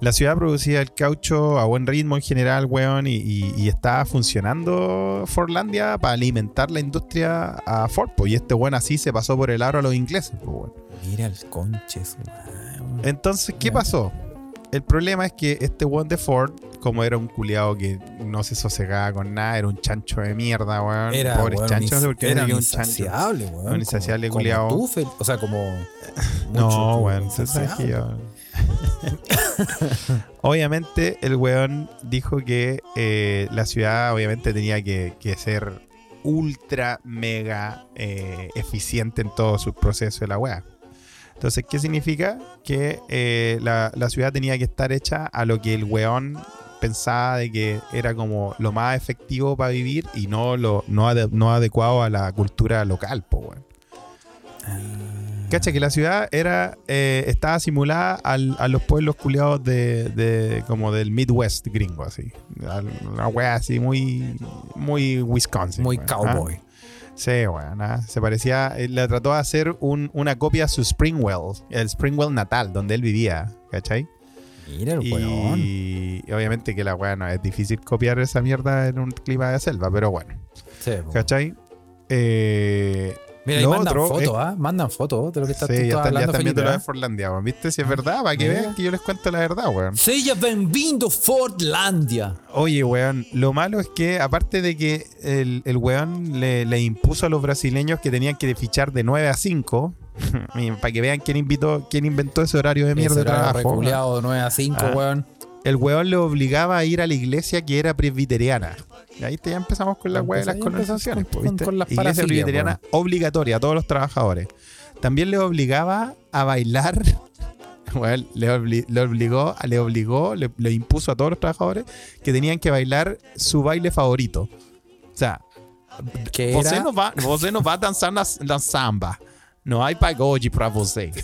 La ciudad producía el caucho a buen ritmo en general, weón, y, y- y estaba funcionando Fordlandia para alimentar la industria a Ford, y este weón así se pasó por el aro a los ingleses, po, weón. Mira el conche, su madre, weón. Entonces, ¿qué pasó? El problema es que este weón de Ford, como era un culiado que no se sosegaba con nada, era un chancho de mierda, weón. Era, Pobres weón, no sé qué era un un chancho. insaciable, weón. Un insaciable tú, Fel- o sea, como... No, weón, insaciable. Obviamente, el weón dijo que eh, la ciudad, obviamente, tenía que, ser ultra mega eh, eficiente en todos sus procesos de la weá. Entonces, ¿qué significa? Que eh, la, ciudad tenía que estar hecha a lo que el weón pensaba de que era como lo más efectivo para vivir y no lo no, ade- no adecuado a la cultura local, weón. Cacha que la ciudad era eh, estaba simulada al- a los pueblos culiados de, de- como del Midwest gringo, así. Una wea así muy muy Wisconsin. Muy cowboy. ¿ah? Sí, weón. ¿ah? Se parecía, eh, le trató de hacer un- una copia a su Springwell, el Springwell natal, donde él vivía, ¿cachai? Mira el. Y, y obviamente que la weá no es difícil copiar esa mierda en un clima de selva, pero bueno, Sí. ¿cachai? Eh, Mira, ahí Lo mandan otro fotos, ¿ah? Mandan fotos de lo que estás Sí, tú ya estás están, ya Felipe. viendo lo de ¿ah? Forlandia, weón. ¿viste? Si es verdad, para que vean que yo les cuento la verdad, weón. Seja bem-vindo, Fordlandia. Oye, weón, lo malo es que, aparte de que el, el weón le, le impuso a los brasileños que tenían que fichar de 9 a 5, para que vean quién invitó, quién inventó ese horario de mierda de Ese trabajo. de 9 a 5, Ah. weón. El weón le obligaba a ir a la iglesia que era presbiteriana. Y ahí te- ya empezamos con la weá de las colonizaciones, con- po, ¿viste? con las Iglesia presbiteriana obligatoria a todos los trabajadores. también le obligaba a bailar. Bueno, le, obli- le obligó, le obligó, le, le impuso a todos los trabajadores que tenían que bailar su baile favorito. O sea, Que você era, não, vai, você não vai dançar na, na samba. Não há pagode pra você.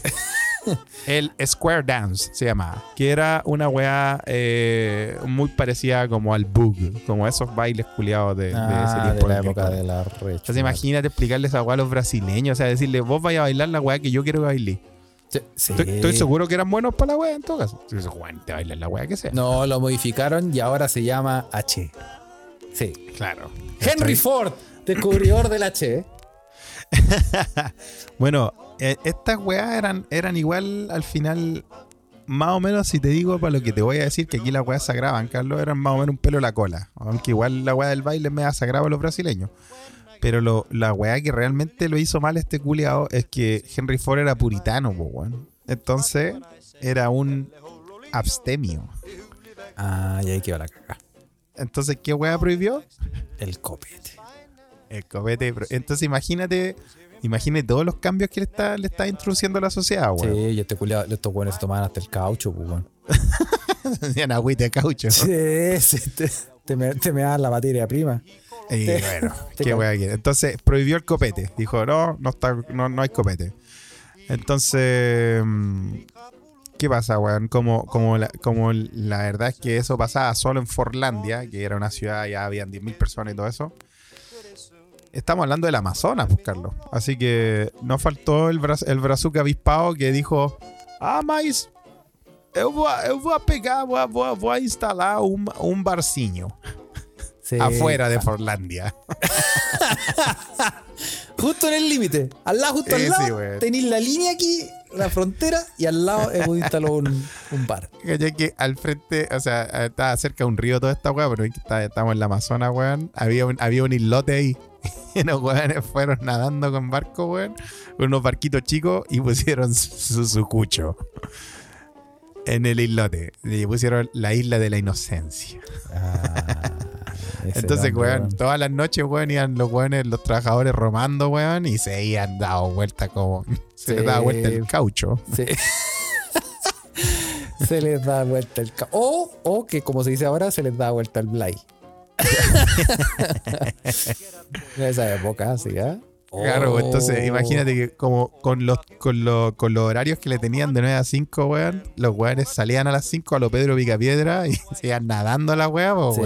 El Square Dance se llama. Que era una weá eh, muy parecida como al Bug. Como esos bailes culiados de, de ese Ah, tiempo. de la en el época que- de la recha. Entonces imagínate explicarle esa weá a los brasileños. O sea, decirle, vos vais a bailar la weá que yo quiero bailar. Sí, sí. Estoy, estoy seguro que eran buenos para la weá en todo caso. Entonces, Juan, te bailas la weá que sea. No, lo modificaron y ahora se llama H. Sí. Claro. Henry Ford, descubridor del H. Bueno, eh, estas weas eran, eran igual al final, más o menos, si te digo para lo que te voy a decir, que aquí las weas sagraban, Carlos, eran más o menos un pelo a la cola. Aunque igual la wea del baile me ha sagrado a los brasileños. Pero lo, la wea que realmente lo hizo mal este culiao es que Henry Ford era puritano, po, weón. Entonces, era un abstemio. Ah, y ahí quedó la caga. Entonces, ¿qué wea prohibió? El copete. El copete. Entonces, imagínate, imagínate todos los cambios que le está, le está introduciendo a la sociedad, weón. Sí, y este culiado, estos buenos se tomaban hasta el caucho, pues, weón. Hacían agüita de caucho. Sí, sí, te, te me, te me dan la materia prima. Y Te- bueno, qué wea quiere. Entonces prohibió el copete. Dijo, no, no, está, no, no hay copete. Entonces, mm, ¿qué pasa, weón? Como, como, la, como la verdad es que eso pasaba solo en Forlandia, que era una ciudad, ya habían 10.000 personas y todo eso. Estamos hablando del Amazonas, pues, Carlos. Así que no faltó el, bra el brazuca avispado que dijo, ah, mas eu vou, eu vou pegar, vou, vou, vou instalar un, un barcinho Sí. afuera de Forlandia. Justo en el límite. Al lado, justo al lado. sí, tenéis la línea aquí, la frontera, y al lado hemos instalado un, un bar. ¿Cachai? que al frente, o sea, estaba cerca de un río toda esta weá, pero estamos en la Amazonas, weón. Había un, había un islote ahí. Y los weones fueron nadando con barco, weón. Con unos barquitos chicos y pusieron su, su cucho en el islote. Y pusieron la isla de la inocencia. Ah, Entonces, weón, todas las noches, weón, iban los weones, los trabajadores romando, weón, y se iban dado vuelta como. Se les daba vuelta el caucho. Sí. se les da vuelta el ca- o, o que como se dice ahora, se les da vuelta el blay. en esa época, sí, ¿ah? Claro, pues, entonces Oh. imagínate que como con los, con, los, con los horarios que le tenían de 9 a 5, weón, los weones salían a las 5 a lo Pedro Picapiedra y se iban nadando la weá, po, Sí,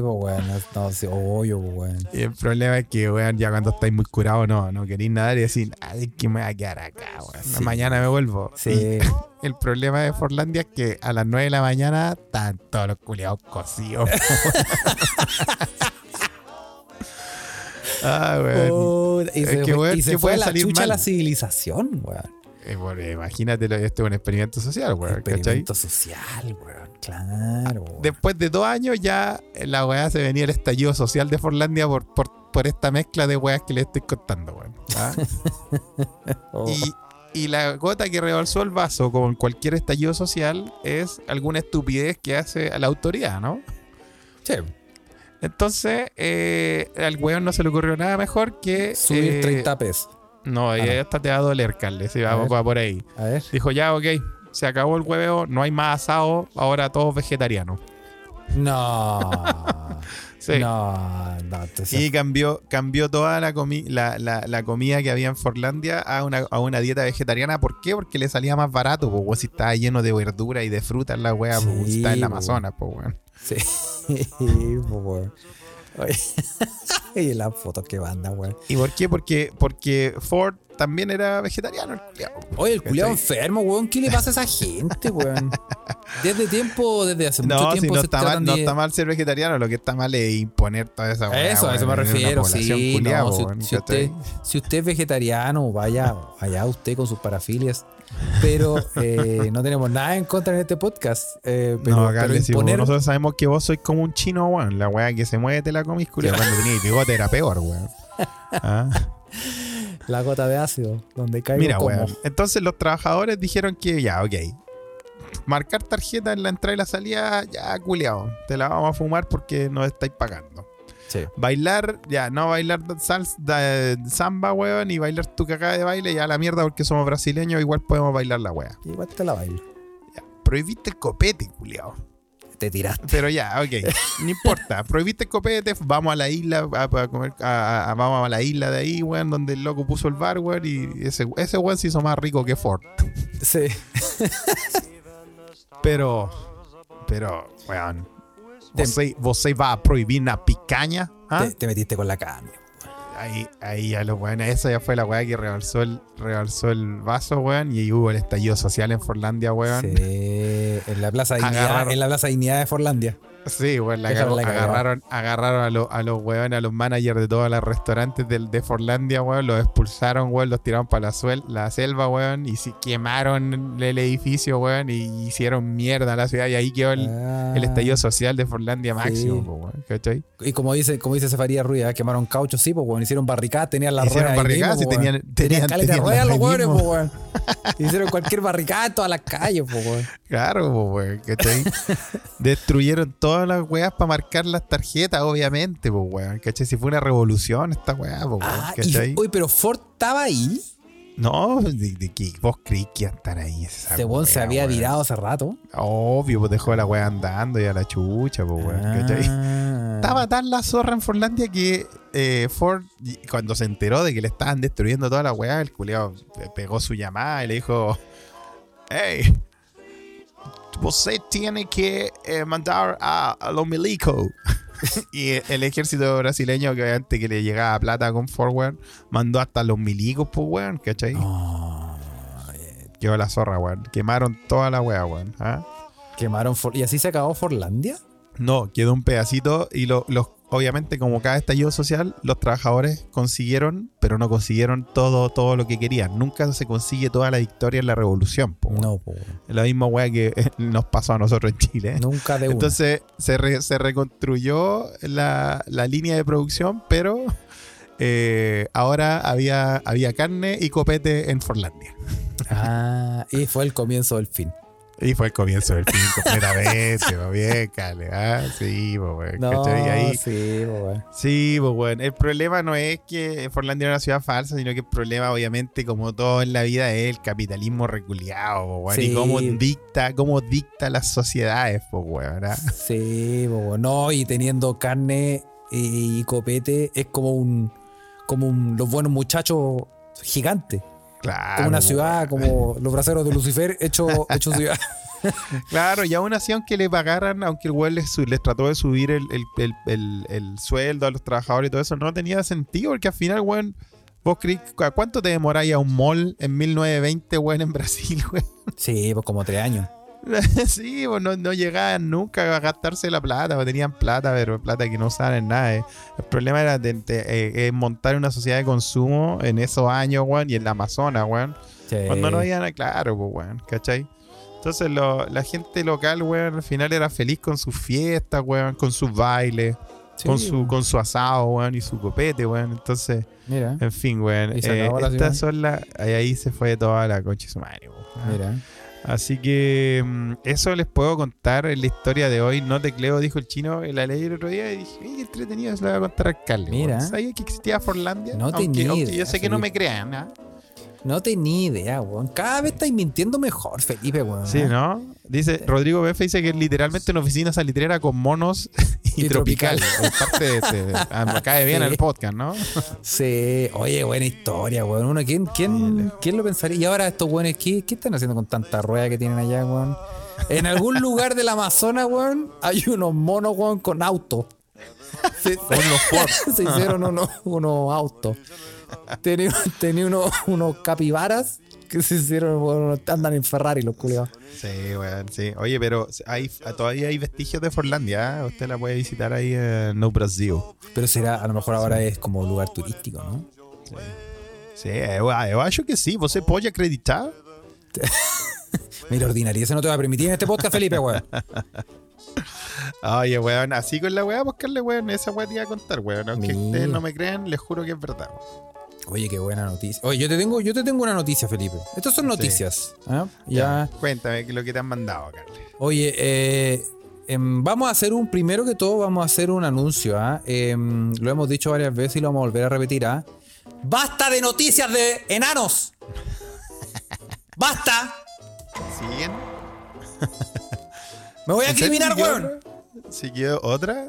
weón. pues no, sí, obvio, pues bueno. Y el problema es que, weón, ya cuando estáis muy curados, no, no queréis nadar y decir, ay, que me voy a quedar acá, weón. Sí. Mañana me vuelvo. Sí. Y el problema de Forlandia es que a las 9 de la mañana están todos los culiados cocidos. ah, weón. Y es se que, fue, weón, y se ¿qué fue a la chucha mal? la civilización, weón. Eh, bueno, imagínate, este es un experimento social, weón, ¿cachai? Experimento social, weón. Claro. weón. Después de dos años ya la weá se venía el estallido social de Forlandia por, por, por esta mezcla de weas que le estoy contando, weón. ¿ah? Oh. y, y la gota que rebalsó el vaso, como en cualquier estallido social, es alguna estupidez que hace a la autoridad, ¿no? Sí, Entonces, eh, al weón no se le ocurrió nada mejor que... subir eh, 30 pesos. No, y no. esta te va a doler, Carles. Sí, A va, ver. va por ahí. A ver. Dijo, ya, ok, se acabó el hueveo, no hay más asado, ahora todos vegetarianos. No. Sí. No, no. entonces- Y cambió, cambió toda la, comi- la, la- la comida que había en Forlandia a una, a una dieta vegetariana. ¿Por qué? Porque le salía más barato, pues, si estaba lleno de verdura y de fruta en la wea, pues, Sí, si está en la. Amazonas, pues, weón. Sí, weón. Oye, y las fotos que manda, weón. ¿Y por qué? Porque, porque Ford también era vegetariano, el culiao. Oye, el ¿Cachai? enfermo, weón. ¿Qué le pasa a esa gente, weón? Desde tiempo, desde hace mucho tiempo si no se está, mal, no está mal ser vegetariano, lo que está mal es imponer toda esa wea, Eso, a eso me refiero, sí. no, si, usted, si usted es vegetariano, vaya, vaya usted con sus parafilias. Pero eh, no tenemos nada en contra en este podcast. eh, pero, no, acá pero imponer- nosotros sabemos que vos sois como un chino, weón. La weá que se mueve te la comís, culiao. Cuando tenías bigote era peor, weón. Ah. la gota de ácido, donde caigo Mira, weón. Entonces los trabajadores dijeron que ya, ok. Marcar tarjeta en la entrada y la salida, ya, culiao. Te la vamos a fumar porque no estáis pagando. Sí. Bailar, ya, no bailar salsa, samba, weón, y bailar tu cagada de baile, ya la mierda porque somos brasileños, igual podemos bailar la wea. Igual te la bailo. Prohibiste el copete, culiao. Te tiraste. Pero ya, ok, no importa. Prohibiste el copete, vamos a la isla, a, a comer, a- a- vamos a la isla de ahí, weón, donde el loco puso el bar, weón, y ese, ese weón se hizo más rico que Ford. Sí. Pero, pero, weón, Te- ¿você, você va a prohibir una picaña? ¿Ah? Te, te metiste con la carne. Ahí, ahí a los weones, esa ya fue la weá que rebalsó el, rebalsó el vaso, weón, y ahí hubo el estallido social en Forlandia, weón. Sí. En la Plaza Dignidad, en la Plaza Dignidad de Forlandia. Sí, cagada. agarraron, agarraron a, los a los weones, a los managers de todos los restaurantes del, de Forlandia, weón, los expulsaron, weón, los tiraron para la, suel- la selva, weón, y si quemaron el edificio, weón, y hicieron mierda a la ciudad, y ahí quedó el, Ah. el estallido social de Forlandia Sí. máximo, po, weón, ¿cachai? Y como dice, como dice Cefaría Ruiz, ¿eh? quemaron caucho, sí, pues, weón. Hicieron barricadas, tenían las Hicieron ruedas. ahí barricadas y tenían- tenían- de tenían ruedas los weones, weón. Hicieron cualquier barricada en todas las calles, weón. Claro, weón, ¿cachai? Destruyeron todas las weas para marcar las tarjetas, obviamente, pues, weón, ¿cachai? Si fue una revolución esta weá, pues, weón, Ah, ¿cachai? uy, pero Ford estaba ahí. No, de, de que vos creí que iba a estar ahí. esa Ese weón se wea, había weón. virado hace rato. Obvio, pues dejó la weá andando y a la chucha, pues, weón, ¿cachai? Ah. Estaba tan la zorra en Forlandia que eh, Ford, cuando se enteró de que le estaban destruyendo toda la weá, el culiao pegó su llamada y le dijo: Hey, você tiene que eh, mandar a, a los milicos. y el ejército brasileño, que obviamente que le llegaba plata con Ford, weón, mandó hasta los milicos, pues, weón, ¿cachai? Oh, Quedó la zorra, weón. Quemaron toda la weá, weón. ¿ah? quemaron For- ¿Y así se acabó Forlandia? No, quedó un pedacito y lo- los, obviamente como cada estallido social, los trabajadores consiguieron, pero no consiguieron todo, todo lo que querían. Nunca se consigue toda la victoria en la revolución. po. No, po, la misma weá que nos pasó a nosotros en Chile. Nunca de una. Entonces se, re- se reconstruyó la, la línea de producción, pero eh, ahora había, había carne y copete en Forlandia. Ah, y fue el comienzo del fin. Y fue el comienzo del fin completamente, po, bien, cale. Ah, sí, weón, No, ahí, sí, weón. Sí, pues el problema no es que Forlandia era una ciudad falsa, sino que el problema, obviamente, como todo en la vida, es el capitalismo reculeado, pues, Sí. y cómo dicta, cómo dicta las sociedades, pues. ¿ah? Sí, weón. no, y teniendo carne y copete es como un, como un, los buenos muchachos gigantes. Claro. como una ciudad, como los braceros de Lucifer, hecho, hecho ciudad. Claro, y aún así, aunque le pagaran, aunque el weón les, trató de subir el, el, el, el- el sueldo a los trabajadores y todo eso, no tenía sentido, porque al final, weón, vos creís, ¿a cuánto te demoráis a un mall en 1920, weón, en Brasil, weón? Sí, pues como tres años. sí, pues no, no llegaban nunca a gastarse la plata, o tenían plata, pero plata que no usaban en nada. eh. El problema era de, de, eh, eh, montar una sociedad de consumo en esos años, weón, y en la Amazona, weón. Sí. Cuando no había nada claro, pues, weón, ¿cachai? Entonces lo- la gente local, weón, al final era feliz con sus fiestas, weón, con sus bailes, Sí, con su con su asado, weón, y su copete, weón. Entonces, Mira, en fin, weón. Eh, estas son las... Ahí, ahí se fue toda la concha de su madre, weón. mira. Así que mm, eso les puedo contar en la historia de hoy. No tecleo, dijo el chino, en la ley el otro día y dije, "Ay, qué entretenido, se lo voy a contar al Carly. Mira. ¿Sabía que existía Forlandia? No aunque, tenía aunque yo sé que no me crean, ¿ah? No tenía idea, weón. Cada vez estáis mintiendo mejor, Felipe, weón. Sí, ¿no? Dice, Rodrigo Befe dice que es literalmente una oficina salitrera con monos y, Y tropical. tropical. Es parte de ese. ah, me cae bien Sí. el podcast, ¿no? Sí, oye, buena historia, weón. Uno, ¿quién, quién, ¿Quién lo pensaría? Y ahora estos weones, ¿qué, ¿qué están haciendo con tanta rueda que tienen allá, weón? En algún lugar del Amazonas, weón, hay unos monos, weón, con autos. Se, se hicieron unos, unos autos. Tenía, tenía unos, unos capibaras que se hicieron, weón, andan en Ferrari los culiados. Sí, weón, sí. Oye, pero hay, todavía hay vestigios de Forlandia. ¿ah? Usted la puede visitar ahí en No Brasil. Pero será, a lo mejor ahora es como lugar turístico, ¿no? Sí, eu, eu acho que sí. ¿Você pode acreditar? Mira, ordinaria, eso no te va a permitir en este podcast, Felipe, weón. Oye, weón, así con la weá, buscarle, weón, esa weá te iba a contar, weón. Aunque Mira. ustedes no me crean, les juro que es verdad. Oye, qué buena noticia. Oye, yo te tengo, yo te tengo una noticia, Felipe. Estas son noticias. ¿ah? Ya. Cuéntame lo que te han mandado, Carly. Oye, eh, Em, vamos a hacer un, primero que todo, vamos a hacer un anuncio. ¿ah? Em, lo hemos dicho varias veces y lo vamos a volver a repetir. ¿ah? ¡Basta de noticias de enanos! ¡Basta! ¿Siguen? ¡Me voy a ¿En serio eliminar, siguió weón! ¿Siguió otra?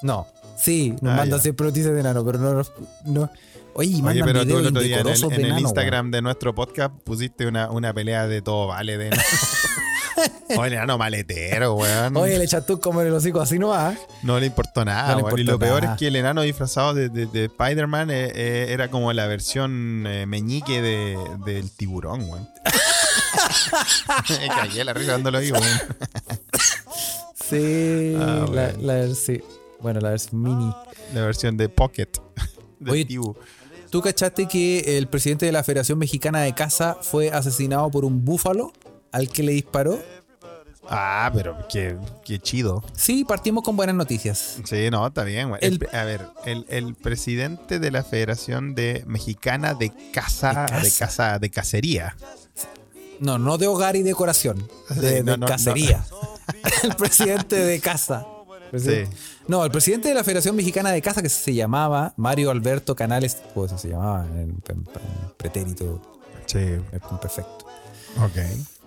No, sí, nos Ah, manda siempre noticias de enano, pero no. no. Oye, y Oye, mandan pero tú el otro día en el, en Instagram de nuestro podcast pusiste una, una pelea de todo vale de. Oye, enano maletero, weón. Oye, le echaste como en el hocico así no va. No le importó nada, No le weón. Y lo peor es que el enano disfrazado de, de- de Spider-Man eh, eh, era como la versión eh, meñique de, del tiburón, weón. Me cagué la risa dándolo ahí, weón. Sí, Ah, la, la- sí. Bueno, la versión mini. La versión de Pocket. De Oye, Tibu. ¿Tú cachaste que el presidente de la Federación Mexicana de Caza fue asesinado por un búfalo al que le disparó? Ah, pero qué, qué chido. Sí, partimos con buenas noticias. Sí, no, está bien. El a ver, el, el presidente de la Federación de Mexicana de Caza, De caza. de caza, de cacería. No, no de hogar y decoración, de, Sí, no, de no, cacería. el presidente de caza. Sí. No, el presidente de la Federación Mexicana de Caza, que se llamaba Mario Alberto Canales, pues se llamaba en, pretérito Sí, perfecto. ok.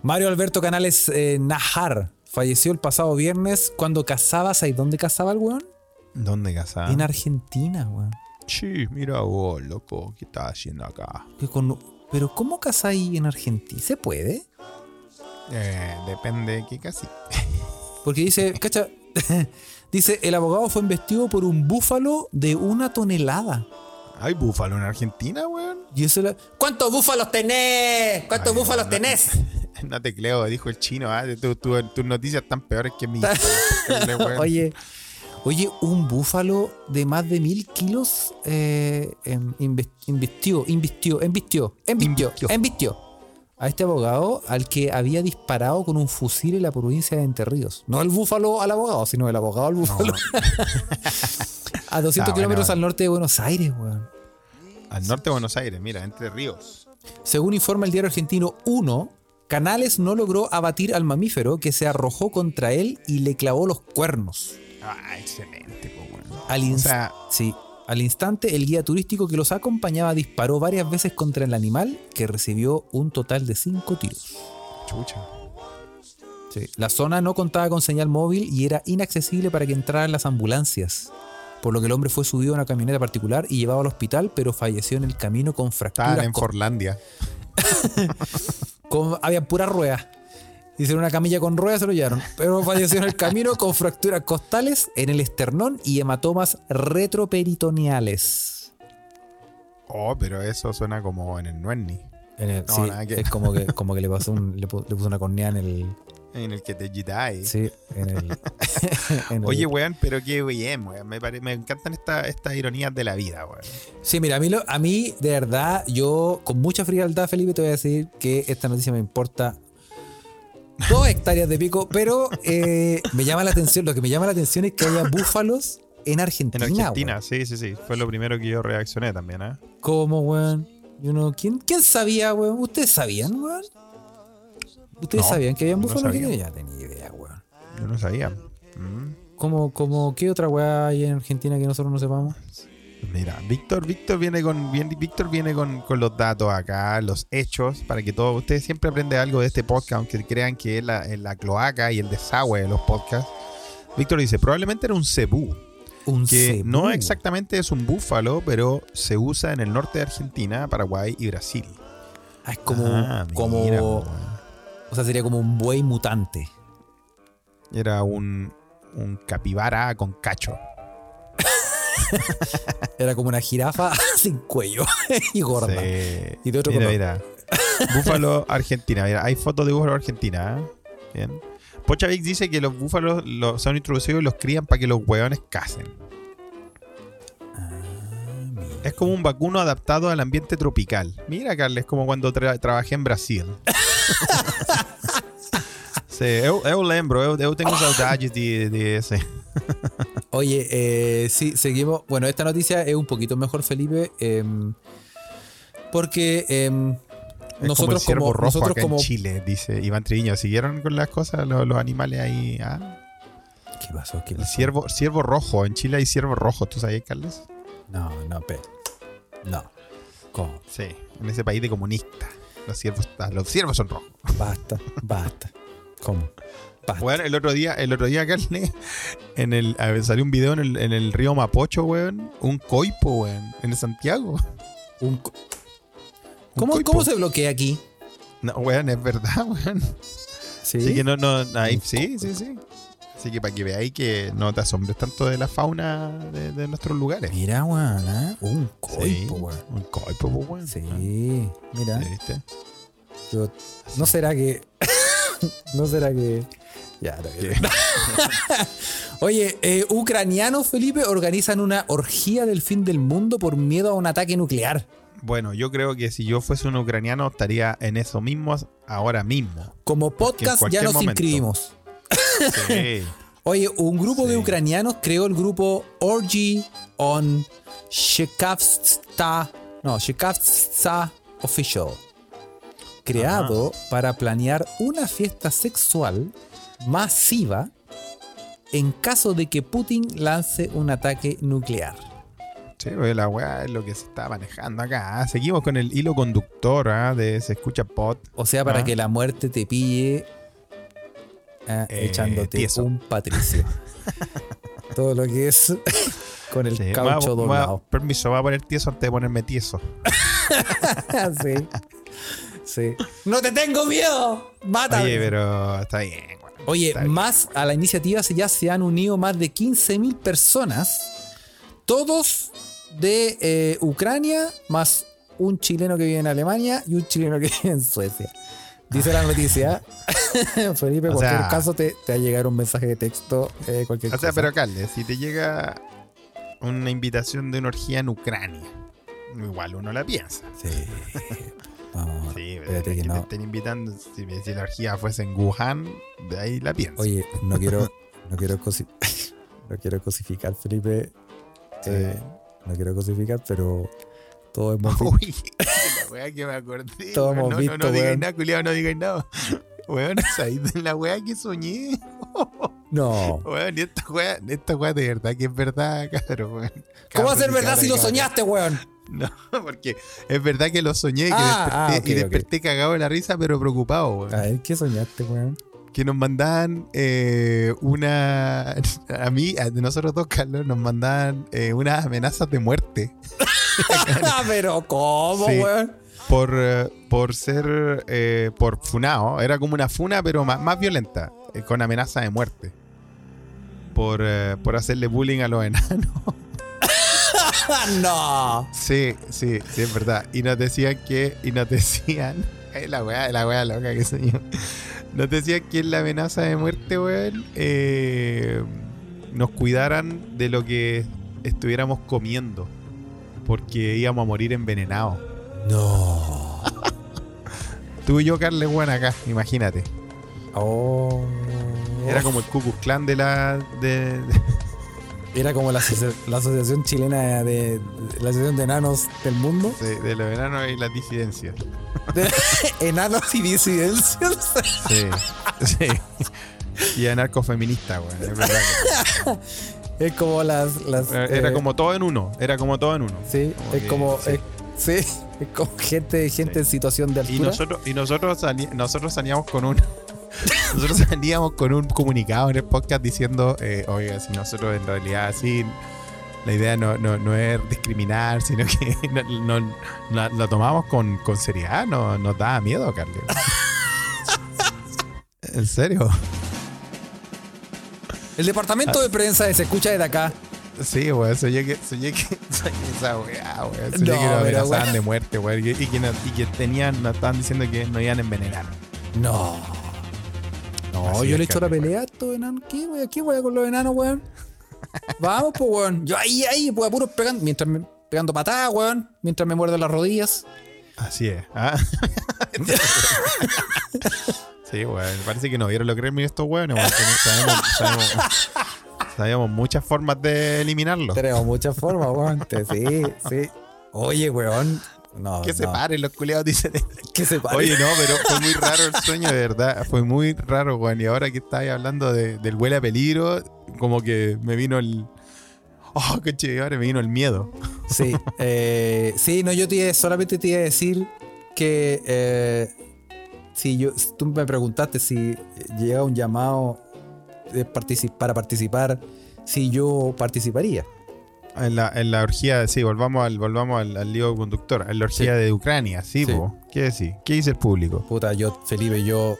Mario Alberto Canales eh, Najar falleció el pasado viernes cuando cazaba, ¿sabes dónde cazaba el weón? ¿Dónde caza? En Argentina, weón. Sí, mira vos, loco, ¿qué estás haciendo acá? Que con- Pero ¿cómo cazáis en Argentina? ¿Se puede? Eh, depende de qué casi. Porque dice, cacha, dice, el abogado fue investido por un búfalo de una tonelada. ¿Hay búfalo en Argentina, weón? Y eso la- ¿Cuántos búfalos tenés? ¿Cuántos Ay, búfalos no, tenés? No te creo, dijo el chino. Tu- tu- tus noticias están peores que mi. Oye, oye, un búfalo de más de mil kilos eh, em, invistió, invistió, embistió, Invistió. A este abogado al que había disparado con un fusil en la provincia de Entre Ríos. No el búfalo al abogado, sino el abogado al búfalo. a 200 Ah, kilómetros bueno. al norte de Buenos Aires, weón. Al norte de Buenos Aires, mira, entre ríos. Según informa el diario argentino 1, Canales no logró abatir al mamífero que se arrojó contra él y le clavó los cuernos. Ah, excelente, pues, weón. Al, O sea, sí, al instante, el guía turístico que los acompañaba disparó varias veces contra el animal, que recibió un total de cinco tiros. chucha. Sí. La zona no contaba con señal móvil y era inaccesible para que entraran las ambulancias. Por lo que el hombre fue subido a una camioneta particular y llevado al hospital, pero falleció en el camino con Estaban fracturas. en co- Forlandia. con- había puras ruedas. Hicieron una camilla con ruedas, se lo llevaron. Pero falleció en el camino con fracturas costales en el esternón y hematomas retroperitoneales. Oh, pero eso suena como en el Nuenni. En el- No, sí, nada que- es como que, como que le pasó un- le, pu- le puso una cornea en el. En el que te jitai. Sí, en el. en el- Oye, weón, pero qué bien, weón. Me, pare- me encantan esta- estas ironías de la vida, weón. Sí, mira, a mí, lo- a mí, de verdad, yo con mucha frialdad, Felipe, te voy a decir que esta noticia me importa dos hectáreas de pico, pero eh, me llama la atención, lo que me llama la atención es que haya búfalos en Argentina. En Argentina, sí, sí, sí. Fue lo primero que yo reaccioné también, ¿eh? ¿Cómo, weón? Y uno, ¿quién, ¿Quién sabía, weón? ¿Ustedes sabían, weón? ¿Ustedes No, sabían que habían no búfalos sabía. Argentina? Ya tenía idea, weón. Yo no sabía. Mm. ¿Cómo, cómo, ¿Qué otra weá hay en Argentina que nosotros no sepamos? Mira, Víctor, Víctor viene con bien, Víctor viene con, con los datos acá, los hechos, para que todos ustedes siempre aprenden algo de este podcast, aunque crean que es la, es la cloaca y el desagüe de los podcasts. Víctor dice, probablemente era un cebú, Un que cebú. no exactamente es un búfalo, pero se usa en el norte de Argentina, Paraguay y Brasil. Ah, es como, Ah, como mira, o sea, sería como un buey mutante. Era un, un capibara con cacho. Era como una jirafa sin cuello y gorda. Sí. Y de otro mira, color. mira. Búfalo Argentina. Mira, hay fotos de búfalo Argentina. ¿eh? Bien. Pochavik dice que los búfalos los, son introducidos y los crían para que los hueones casen. Ah, Es como un vacuno adaptado al ambiente tropical. Mira, Carles, es como cuando tra- trabajé en Brasil. Sí, eu, eu lembro, eu, eu tengo saudades de, de ese. Oye, eh, sí, seguimos. Bueno, esta noticia es un poquito mejor, Felipe. em, porque em, como nosotros el ciervo como, rojo nosotros acá como en Chile, dice Iván Triviño. ¿Siguieron con las cosas los, los animales ahí? Ah, ¿Qué pasó? ¿Qué El pasó? ciervo, ciervo rojo. En Chile hay ciervo rojo. ¿Tú sabías, Carlos? No, no, pe. No. ¿Cómo? Sí. En ese país de comunistas. Los ciervos, ah, los ciervos son rojos. Basta, basta. ¿Cómo? Basta. Bueno, el otro día, el otro día, Carlos, en el, a ver, salió un video en el, en el río Mapocho, weón. Un coipo, weón. En Santiago. Un co- Un ¿Cómo, coipo. ¿Cómo se bloquea aquí? No, weón, es verdad, weón. Sí. Así que no, no, ahí, sí, sí, sí. Así que para que veáis que no te asombres tanto de la fauna de, de nuestros lugares. Mira, weón, ¿eh? Un coipo, Sí, weón. Un coipo, pues, weón. Sí, mira. Sí, ¿viste? Yo, ¿No será que.? ¿No será que.? Ya. Oye, eh, ucranianos, Felipe, organizan una orgía del fin del mundo por miedo a un ataque nuclear. Bueno, yo creo que si yo fuese un ucraniano estaría en eso mismo ahora mismo. Como podcast ya nos momento. inscribimos. Sí. Oye, un grupo de ucranianos creó el grupo Orgy on Shekavsta. No, Shekavsta Official. Creado para planear una fiesta sexual masiva en caso de que Putin lance un ataque nuclear. Sí, pues, la weá es lo que se está manejando acá. Ah, Seguimos con el hilo conductor ah, de Se Escucha Pod. O sea, para Ah. que la muerte te pille Eh, echándote tieso. un patricio. Todo lo que es con el Sí, caucho voy a- voy a- doblado. permiso, voy a poner tieso antes de ponerme tieso. sí. Sí. ¡No te tengo miedo! ¡Mátame! Oye, pero está bien, weón. Oye, Está bien. más a la iniciativa se- ya se han unido más de 15.000 personas, todos de eh, Ucrania, más un chileno que vive en Alemania y un chileno que vive en Suecia. Dice la noticia. Felipe, en O cualquier sea- caso te, te va a llegar un mensaje de texto, eh, cualquier O sea, pero Carles, si te llega una invitación de una orgía en Ucrania, igual uno la piensa. Sí. No, Sí, espérate que que te no. estén invitando, si, si la orgía fuese en Wuhan, de ahí la pienso. Oye, no quiero, no quiero, cosi- no quiero cosificar, Felipe. eh, no quiero cosificar, pero todos hemos visto. Uy, la weá que me acordé. Todos weón. hemos no, visto, no, no digáis nada, culiao, no digáis nada. Weón, ahí de la weá que soñé. No. Weón, y esta weá, esta weá de verdad que es verdad, cabrón, weón. ¿Cómo va a ser verdad si lo soñaste, weón? No, porque es verdad que lo soñé que Ah, desperté, ah, y cagado de la risa, pero preocupado, weón. A ver, ¿qué soñaste, weón? Que nos mandaban eh, una. A mí, a nosotros dos, Carlos, nos mandaban eh, unas amenazas de muerte pero ¿cómo, Sí. weón? por, eh, por ser. eh, por funao. Era como una funa, pero más, más violenta, eh, con amenaza de muerte. Por, por hacerle bullying a los enanos. no. Sí, sí, sí, es verdad. Y nos decían que. Y nos decían. eh, La weá, la weá loca que yo. Nos decían que en la amenaza de muerte, weón, eh, nos cuidaran de lo que estuviéramos comiendo. Porque íbamos a morir envenenados. No. Tú y yo, Carles, weón, acá, imagínate. Oh. Era como el Ku Klux Klan de la. De, de- Era como la, la Asociación Chilena de, de- la Asociación de Enanos del Mundo. de- de los enanos y las disidencias. De enanos y disidencias. Sí, sí. Y anarcofeminista, weón. Es verdad. que- Es como las. las Era eh, como todo en uno. Era como todo en uno. Sí, como es que- como. sí. es- sí, es como gente, gente Sí. en situación de Y altura. nosotros, y nosotros, nosotros salíamos con un. nosotros salíamos con un comunicado en el podcast diciendo, eh, oiga, si nosotros en realidad sí. La idea no, no, no es discriminar, sino que no, no- la, la tomamos con, con seriedad, no, nos daba miedo, Carlos. ¿En serio? El departamento de prensa se escucha desde acá. Sí, weón, soñé que, soñé que, soñé esa weá, weón. Soñé No, que nos amenazaban de muerte, weón. Y, y que, nos- y que tenían, nos estaban diciendo que nos iban a envenenar. No. No, Así yo le echo la pelea a estos enanos. ¿Qué, weón? ¿Qué, weón, con los enanos, weón? Vamos, pues, weón. Yo ahí, ahí, pues, puros pegando, mientras me, pegando patadas, weón. Mientras me muerdo las rodillas. Así es. ¿ah? sí, weón. Parece que no vieron lo que eran estos weones, weón. Sabemos, sabemos- sabemos muchas formas de eliminarlos. Tenemos muchas formas, weón. Sí, sí. Oye, weón. No, Que se no. paren los culiados, dicen. Que se pare. Oye, no, pero fue muy raro el sueño, de verdad. Fue muy raro, weón. Y ahora que estáis hablando de- del huele a peligro, como que me vino el. Oh, qué chévere, me vino el miedo. Sí, eh, sí, no, yo te solamente te iba a decir que eh, si yo, tú me preguntaste si llega un llamado de para participar, si yo participaría. En la, en la orgía, sí, volvamos al, volvamos al, al lío conductor. En la orgía de Ucrania, sí, Sí. po. ¿Qué decís? ¿Qué dice el público? Puta, yo, Felipe, yo.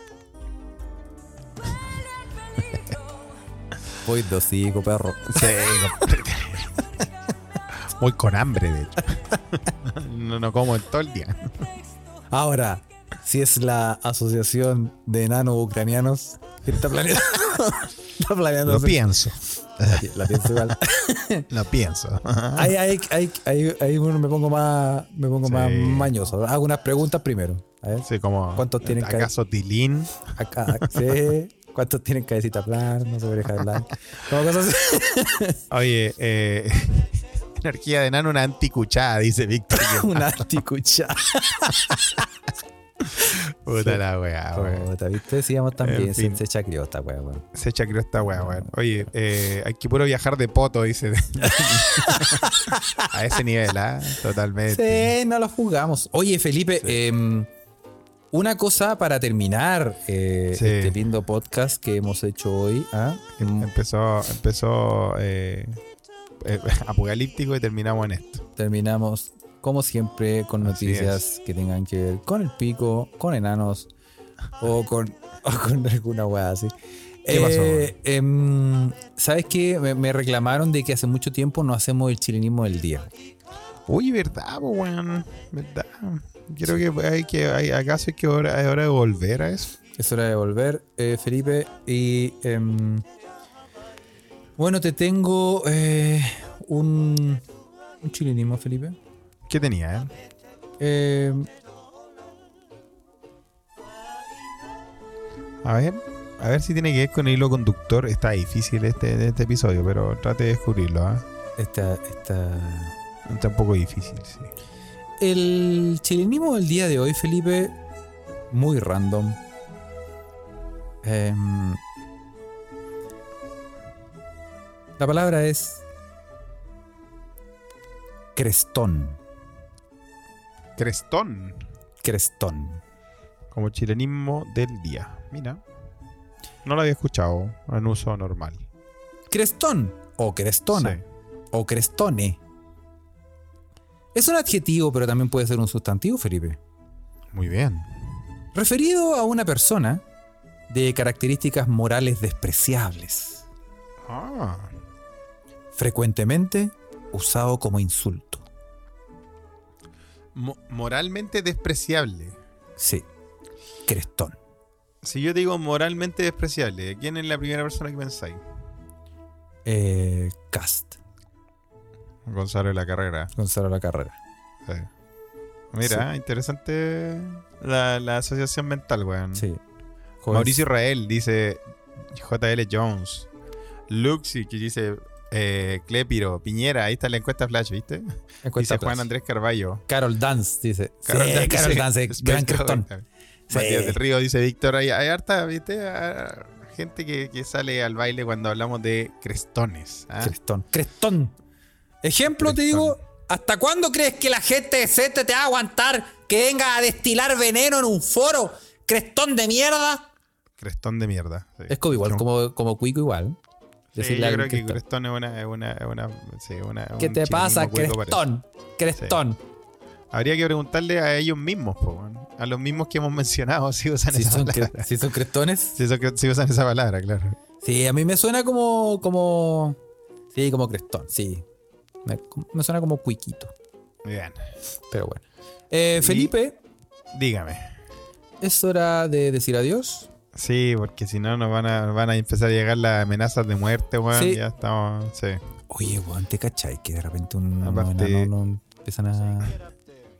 Voy de hocico, perro. Sí, Voy con hambre, de hecho. No, no como en todo el día. Ahora, si es la Asociación de Enanos Ucranianos que está planeando. está planeando Lo hacer- pienso. La, pi- la pienso igual. Lo pienso. Ahí, ahí, ahí, ahí, me pongo más, me pongo más mañoso. Hago unas preguntas primero. A ver, Sí, como. ¿Cuántos tienen ¿Acaso Tilín? acá, sí. ¿Cuántos tienen cabecita plana? No se oreja blanca. Como cosas. Oye, eh, energía de enano, una anticuchada, dice Víctor. Una anticucha. Puta la weá, weón. Puta, ¿viste? Sigamos también. En Se, fin. se chacrió esta wea, weón. Se chacreó esta weá, weón. Oye, eh, hay que puro viajar de poto, dice. A ese nivel, ¿ah? Totalmente. Sí, no lo jugamos. Oye, Felipe, em, una cosa para terminar eh, Sí. este lindo podcast que hemos hecho hoy. ¿ah? Mm, Empezó, empezó eh, eh, apocalíptico y terminamos en esto. Terminamos, como siempre, con noticias que tengan que ver con el pico, con enanos o con, o con alguna weá así. ¿Qué pasó? Eh, em, ¿Sabes qué? Me, me reclamaron de que hace mucho tiempo no hacemos el chilenismo del día. Uy, verdad, weón. Verdad. Creo que hay que, hay, acaso hay que hora, es hora de volver a eso. Es hora de volver, eh, Felipe. Y em, bueno, te tengo eh, un, un chilenismo, Felipe. ¿Qué tenía, eh? Eh, A ver, a ver si tiene que ver con el hilo conductor. Está difícil este, este episodio, pero trate de descubrirlo, ¿ah? esta, esta... Está un poco difícil, sí. El chilenismo del día de hoy, Felipe, muy random. Em, la palabra es crestón. Crestón, Crestón. como chilenismo del día. Mira, no lo había escuchado en uso normal. Crestón o crestona. Sí. o crestone. Es un adjetivo, pero también puede ser un sustantivo, Felipe. Muy bien. Referido a una persona de características morales despreciables, Ah, frecuentemente usado como insulto. Mo- moralmente despreciable. Sí, crestón. Si yo digo moralmente despreciable, ¿quién es la primera persona que pensáis? Eh, Cast, Gonzalo de la Carrera. Gonzalo La Carrera. Sí. Mira, interesante la, la asociación mental, weón. Sí. Joven- Mauricio Israel dice JL Jones. Luxi que dice eh, Clepiro. Piñera, ahí está la encuesta flash, ¿viste? Encuesta dice Juan. Andrés Carballo. Carol Dance dice. Carol sí, Dance Carol Dance, gran Cowboy. crestón. Matías Sí. del Río dice Víctor. Hay, hay harta, ¿viste? Ah, Gente que, que sale al baile cuando hablamos de crestones. ¿ah? Crestón. Crestón. Ejemplo, te digo, ¿hasta cuándo crees que la gente decente te va a aguantar que venga a destilar veneno en un foro? Crestón de mierda. Crestón de mierda. sí. Es como igual, como, como cuico igual. Sí, yo creo que crestón. Es una, es una, es una, sí, una- ¿Qué un te pasa, parece. crestón? Crestón. Habría que preguntarle a ellos mismos, po, a los mismos que hemos mencionado si usan esa son, palabra. si son crestones. Si, son- si usan esa palabra, claro. Sí, a mí me suena como. como sí, como crestón, sí. Me, me suena como cuiquito. Bien. Pero bueno. Eh, Y- Felipe, Dígame. es hora de decir adiós. Sí, porque si no nos van a, van a empezar a llegar las amenazas de muerte, weón. Sí. Ya estamos. Sí. Oye, weón, ¿te cachai? Que de repente un, Aparte- enanos no empiezan a.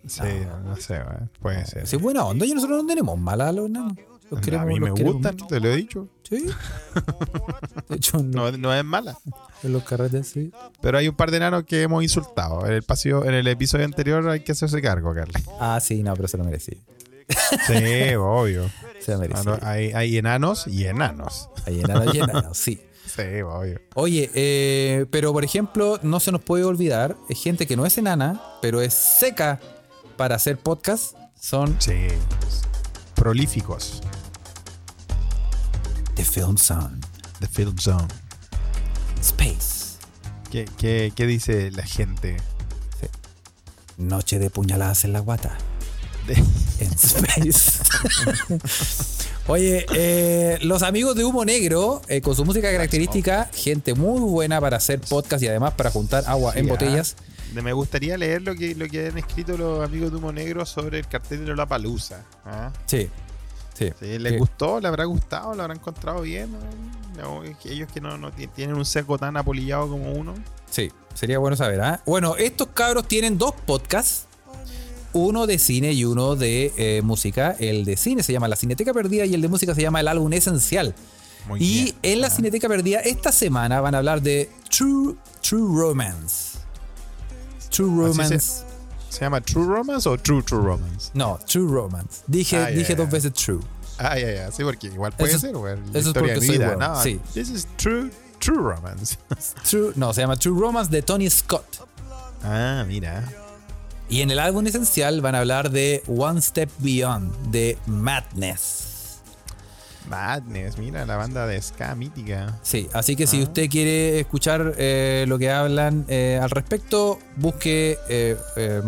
Sí, no, sé, weón. Puede ser. Sí, buena onda. Y nosotros no tenemos mala a los enanos. Los a queremos, mí los me gustan, te lo he dicho. Sí. De hecho, No, no es mala. en los carretes sí. Pero hay un par de enanos que hemos insultado. En el, pasillo, en el episodio anterior hay que hacerse cargo, Carly. Ah, sí, no, pero se lo merecí. Sí, obvio. Se lo Ah, hay, hay enanos y enanos. Hay enanos y enanos, sí. Sí, obvio. Oye, eh, pero por ejemplo, no se nos puede olvidar, es gente que no es enana, pero es seca para hacer podcast, son Sí. Prolíficos. The Film Zone, The Film Zone. Space, ¿Qué, qué, qué dice la gente? Noche de puñaladas en la guata, De- en Space. Oye, eh, los amigos de Humo Negro, eh, con su música característica, gente muy buena para hacer podcast y además para juntar agua en botellas. ah. Me gustaría leer lo que, lo que han escrito los amigos de Humo Negro sobre el cartel de la palusa. Sí, sí. ¿Les gustó? ¿Le habrá gustado? ¿Lo habrán encontrado bien? No, ellos que no, no ti- tienen un seco tan apolillado como uno. Sí, sería bueno saber. ¿ah? Bueno, estos cabros tienen dos podcasts. Uno de cine y uno de eh, música. El de cine se llama La Cineteca Perdida y el de música se llama El Álbum Esencial. Muy y bien. en la. Cineteca Perdida esta semana van a hablar de True, True Romance. True Romance. ¿Se llama True Romance o True True Romance? No, True Romance. Dije, Ah, dije dos veces True. Ah, ya, ya. Sí, porque igual puede Eso ser, güey. Eso es porque soy vida. bueno, No, sí. This is True True Romance. True, no, se llama True Romance de Tony Scott. ah, mira. Y en el álbum esencial van a hablar de One Step Beyond, de Madness. Madness, mira, la banda de ska mítica. Sí, así que si Ah. usted quiere escuchar eh, lo que hablan eh, al respecto, busque eh, eh,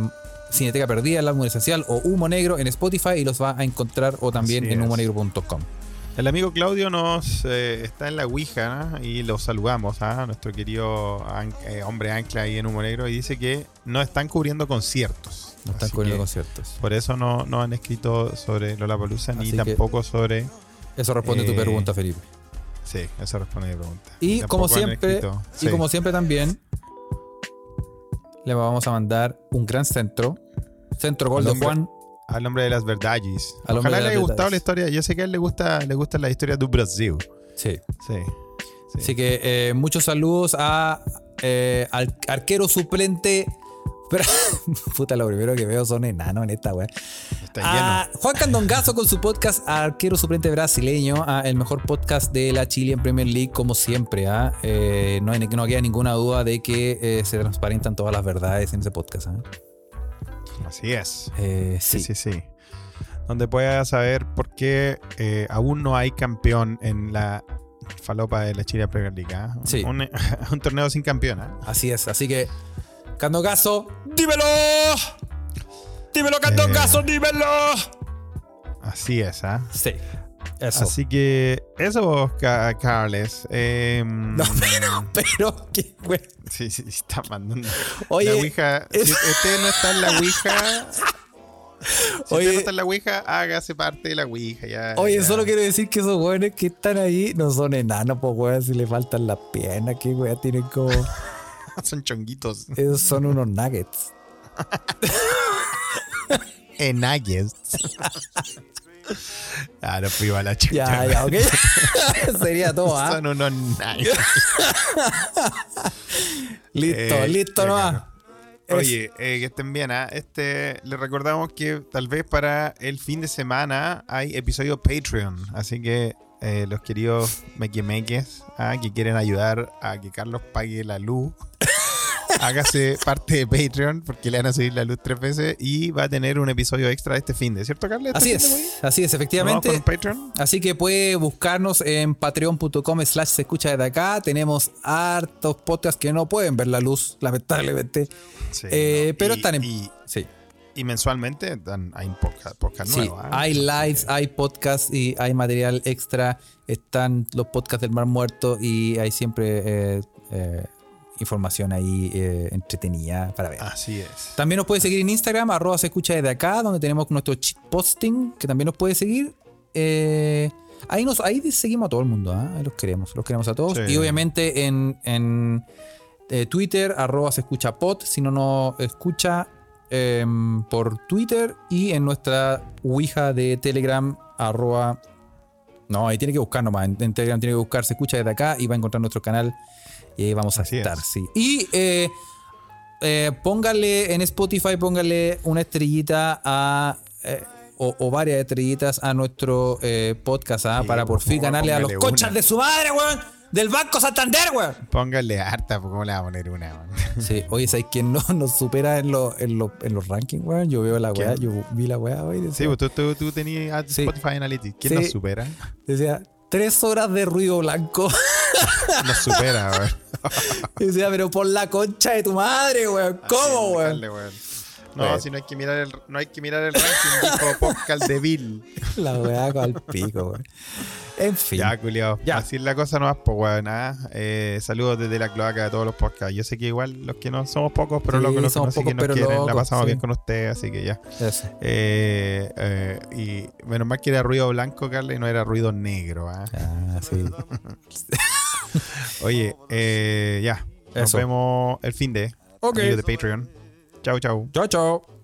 Cineteca Perdida, el álbum esencial, o Humo Negro en Spotify y los va a encontrar o también Así en es. humonegro.com. El amigo Claudio nos eh, está en la Ouija ¿no? y lo saludamos a nuestro querido an- eh, hombre ancla ahí en Humo Negro y dice que no están cubriendo conciertos. No están cubriendo conciertos. Por eso no, no han escrito sobre Lola Palusa ni tampoco sobre. Eso responde tu Eh, pregunta, Felipe. Sí, eso responde a mi pregunta. Y como siempre, y como siempre también, le vamos a mandar un gran centro. Centro Gol de Juan. Al hombre de las verdades. Al Ojalá le haya gustado verdades. la historia. Yo sé que a él le gusta, le gusta la historia de Brasil. Sí. Sí. sí. Así que eh, muchos saludos a eh, al arquero suplente. Pero, puta, lo primero que veo son enanos en esta weá. Juan Candongazo con su podcast Arquero Suplente Brasileño, a el mejor podcast de la Chile en Premier League, como siempre. ¿ah? Eh, no, hay, no queda ninguna duda de que eh, se transparentan todas las verdades en ese podcast. Así es. Eh, Sí, sí. sí, sí. Donde puedas saber por qué eh, aún no hay campeón en la falopa de la Chile Premier League. ¿ah? Sí. Un, un torneo sin campeón. ¿ah? Así es. Así que, Candongazo, dímelo. Dímelo, Eh. dímelo. Así es. ¿ah? Sí. Eso. Así que eso, Ca- Carles. Eh, No, pero, pero, qué güey. Sí, sí, está mandando. Oye, la Ouija. Si usted no está en la Ouija. Si Oye. usted no está en la Ouija, hágase parte de la Ouija. Ya, Oye, ya. solo quiero decir que esos weones que están ahí no son enanos, pues weón, si le faltan las piernas, que weón, tienen como. Son chonguitos. Esos son unos nuggets. Enagues. Ah, no fui a la chucha. Ya, ya, ok. Sería todo, ¿ah? Son unos nuggets. Listo, Eh, listo eh, nomás. claro. Oye, eh, que estén bien, ¿ah? Este, les recordamos que tal vez para el fin de semana hay episodio Patreon. Así que eh, los queridos mequimeques ¿ah? que quieren ayudar a que Carlos pague la luz, hágase parte de Patreon porque le van a subir la luz tres veces y va a tener un episodio extra este fin de, ¿cierto, Carlos? ¿Este Así es, así es, ¿Nos vamos efectivamente. con Patreon? Así que puede buscarnos en patreon.com slash se escucha desde acá. Tenemos hartos podcasts que no pueden ver la luz, lamentablemente. Sí, Eh, no. pero Y- están en... Y, sí. y mensualmente dan, hay podcast, podcast Sí, nuevo. ¿ah? hay lives, hay podcasts y hay material extra. Están los podcasts del Mar Muerto y hay siempre eh, eh, información ahí eh, entretenida para ver. Así es. También nos puede seguir en Instagram, arroba se escucha desde acá, donde tenemos nuestro posting, que también nos puede seguir. Eh, ahí, nos, ahí seguimos a todo el mundo. Ahí los queremos, los queremos a todos. Sí. Y obviamente en, en, eh, Twitter, arroba se escucha pod, si no nos escucha em, por Twitter y en nuestra Ouija de Telegram, arroba... No, ahí tiene que buscar nomás. En Telegram tiene que buscar, se escucha desde acá y va a encontrar nuestro canal y ahí vamos a Así es. estar, sí. Y eh, eh, póngale en Spotify, póngale una estrellita a. eh, o, o varias estrellitas a nuestro podcast, ¿ah? Sí, para por fin ganarle a los conchas de su madre, weón. Del Banco Santander, weón. Póngale harta, pues, ¿cómo le va a poner una? weón? Sí, oye, ¿sabes quién no nos supera en, los en, los en los rankings, weón? Yo veo la weá, yo vi la weá hoy. Sí, pues tú, tú, tú tenías Sí. Spotify Analytics. ¿Quién Sí. nos supera? decía, tres horas de ruido blanco. Nos supera, weón. decía, pero por la concha de tu madre, weón. ¿Cómo, weón? No, Bueno. si no hay que mirar el, no hay que mirar el ranking, dijo Pascal de Bill. La weá con el pico, weón. En fin. Ya, culiao. Ya. Así es la cosa nomás, pues, weón. ah. Eh, saludos desde la cloaca de todos los podcasts. Yo sé que igual los que no somos pocos, pero Sí, locos los que somos siguen pocos, nos pero quieren. la pasamos sí. bien con ustedes, así que ya. Eh, eh, y menos mal que era ruido blanco, Carla, y no era ruido negro. ah. Ah, sí. Oye, eh, ya. Nos Eso. vemos el fin de. Ok. de Patreon. Chau, chau. Chao, chao.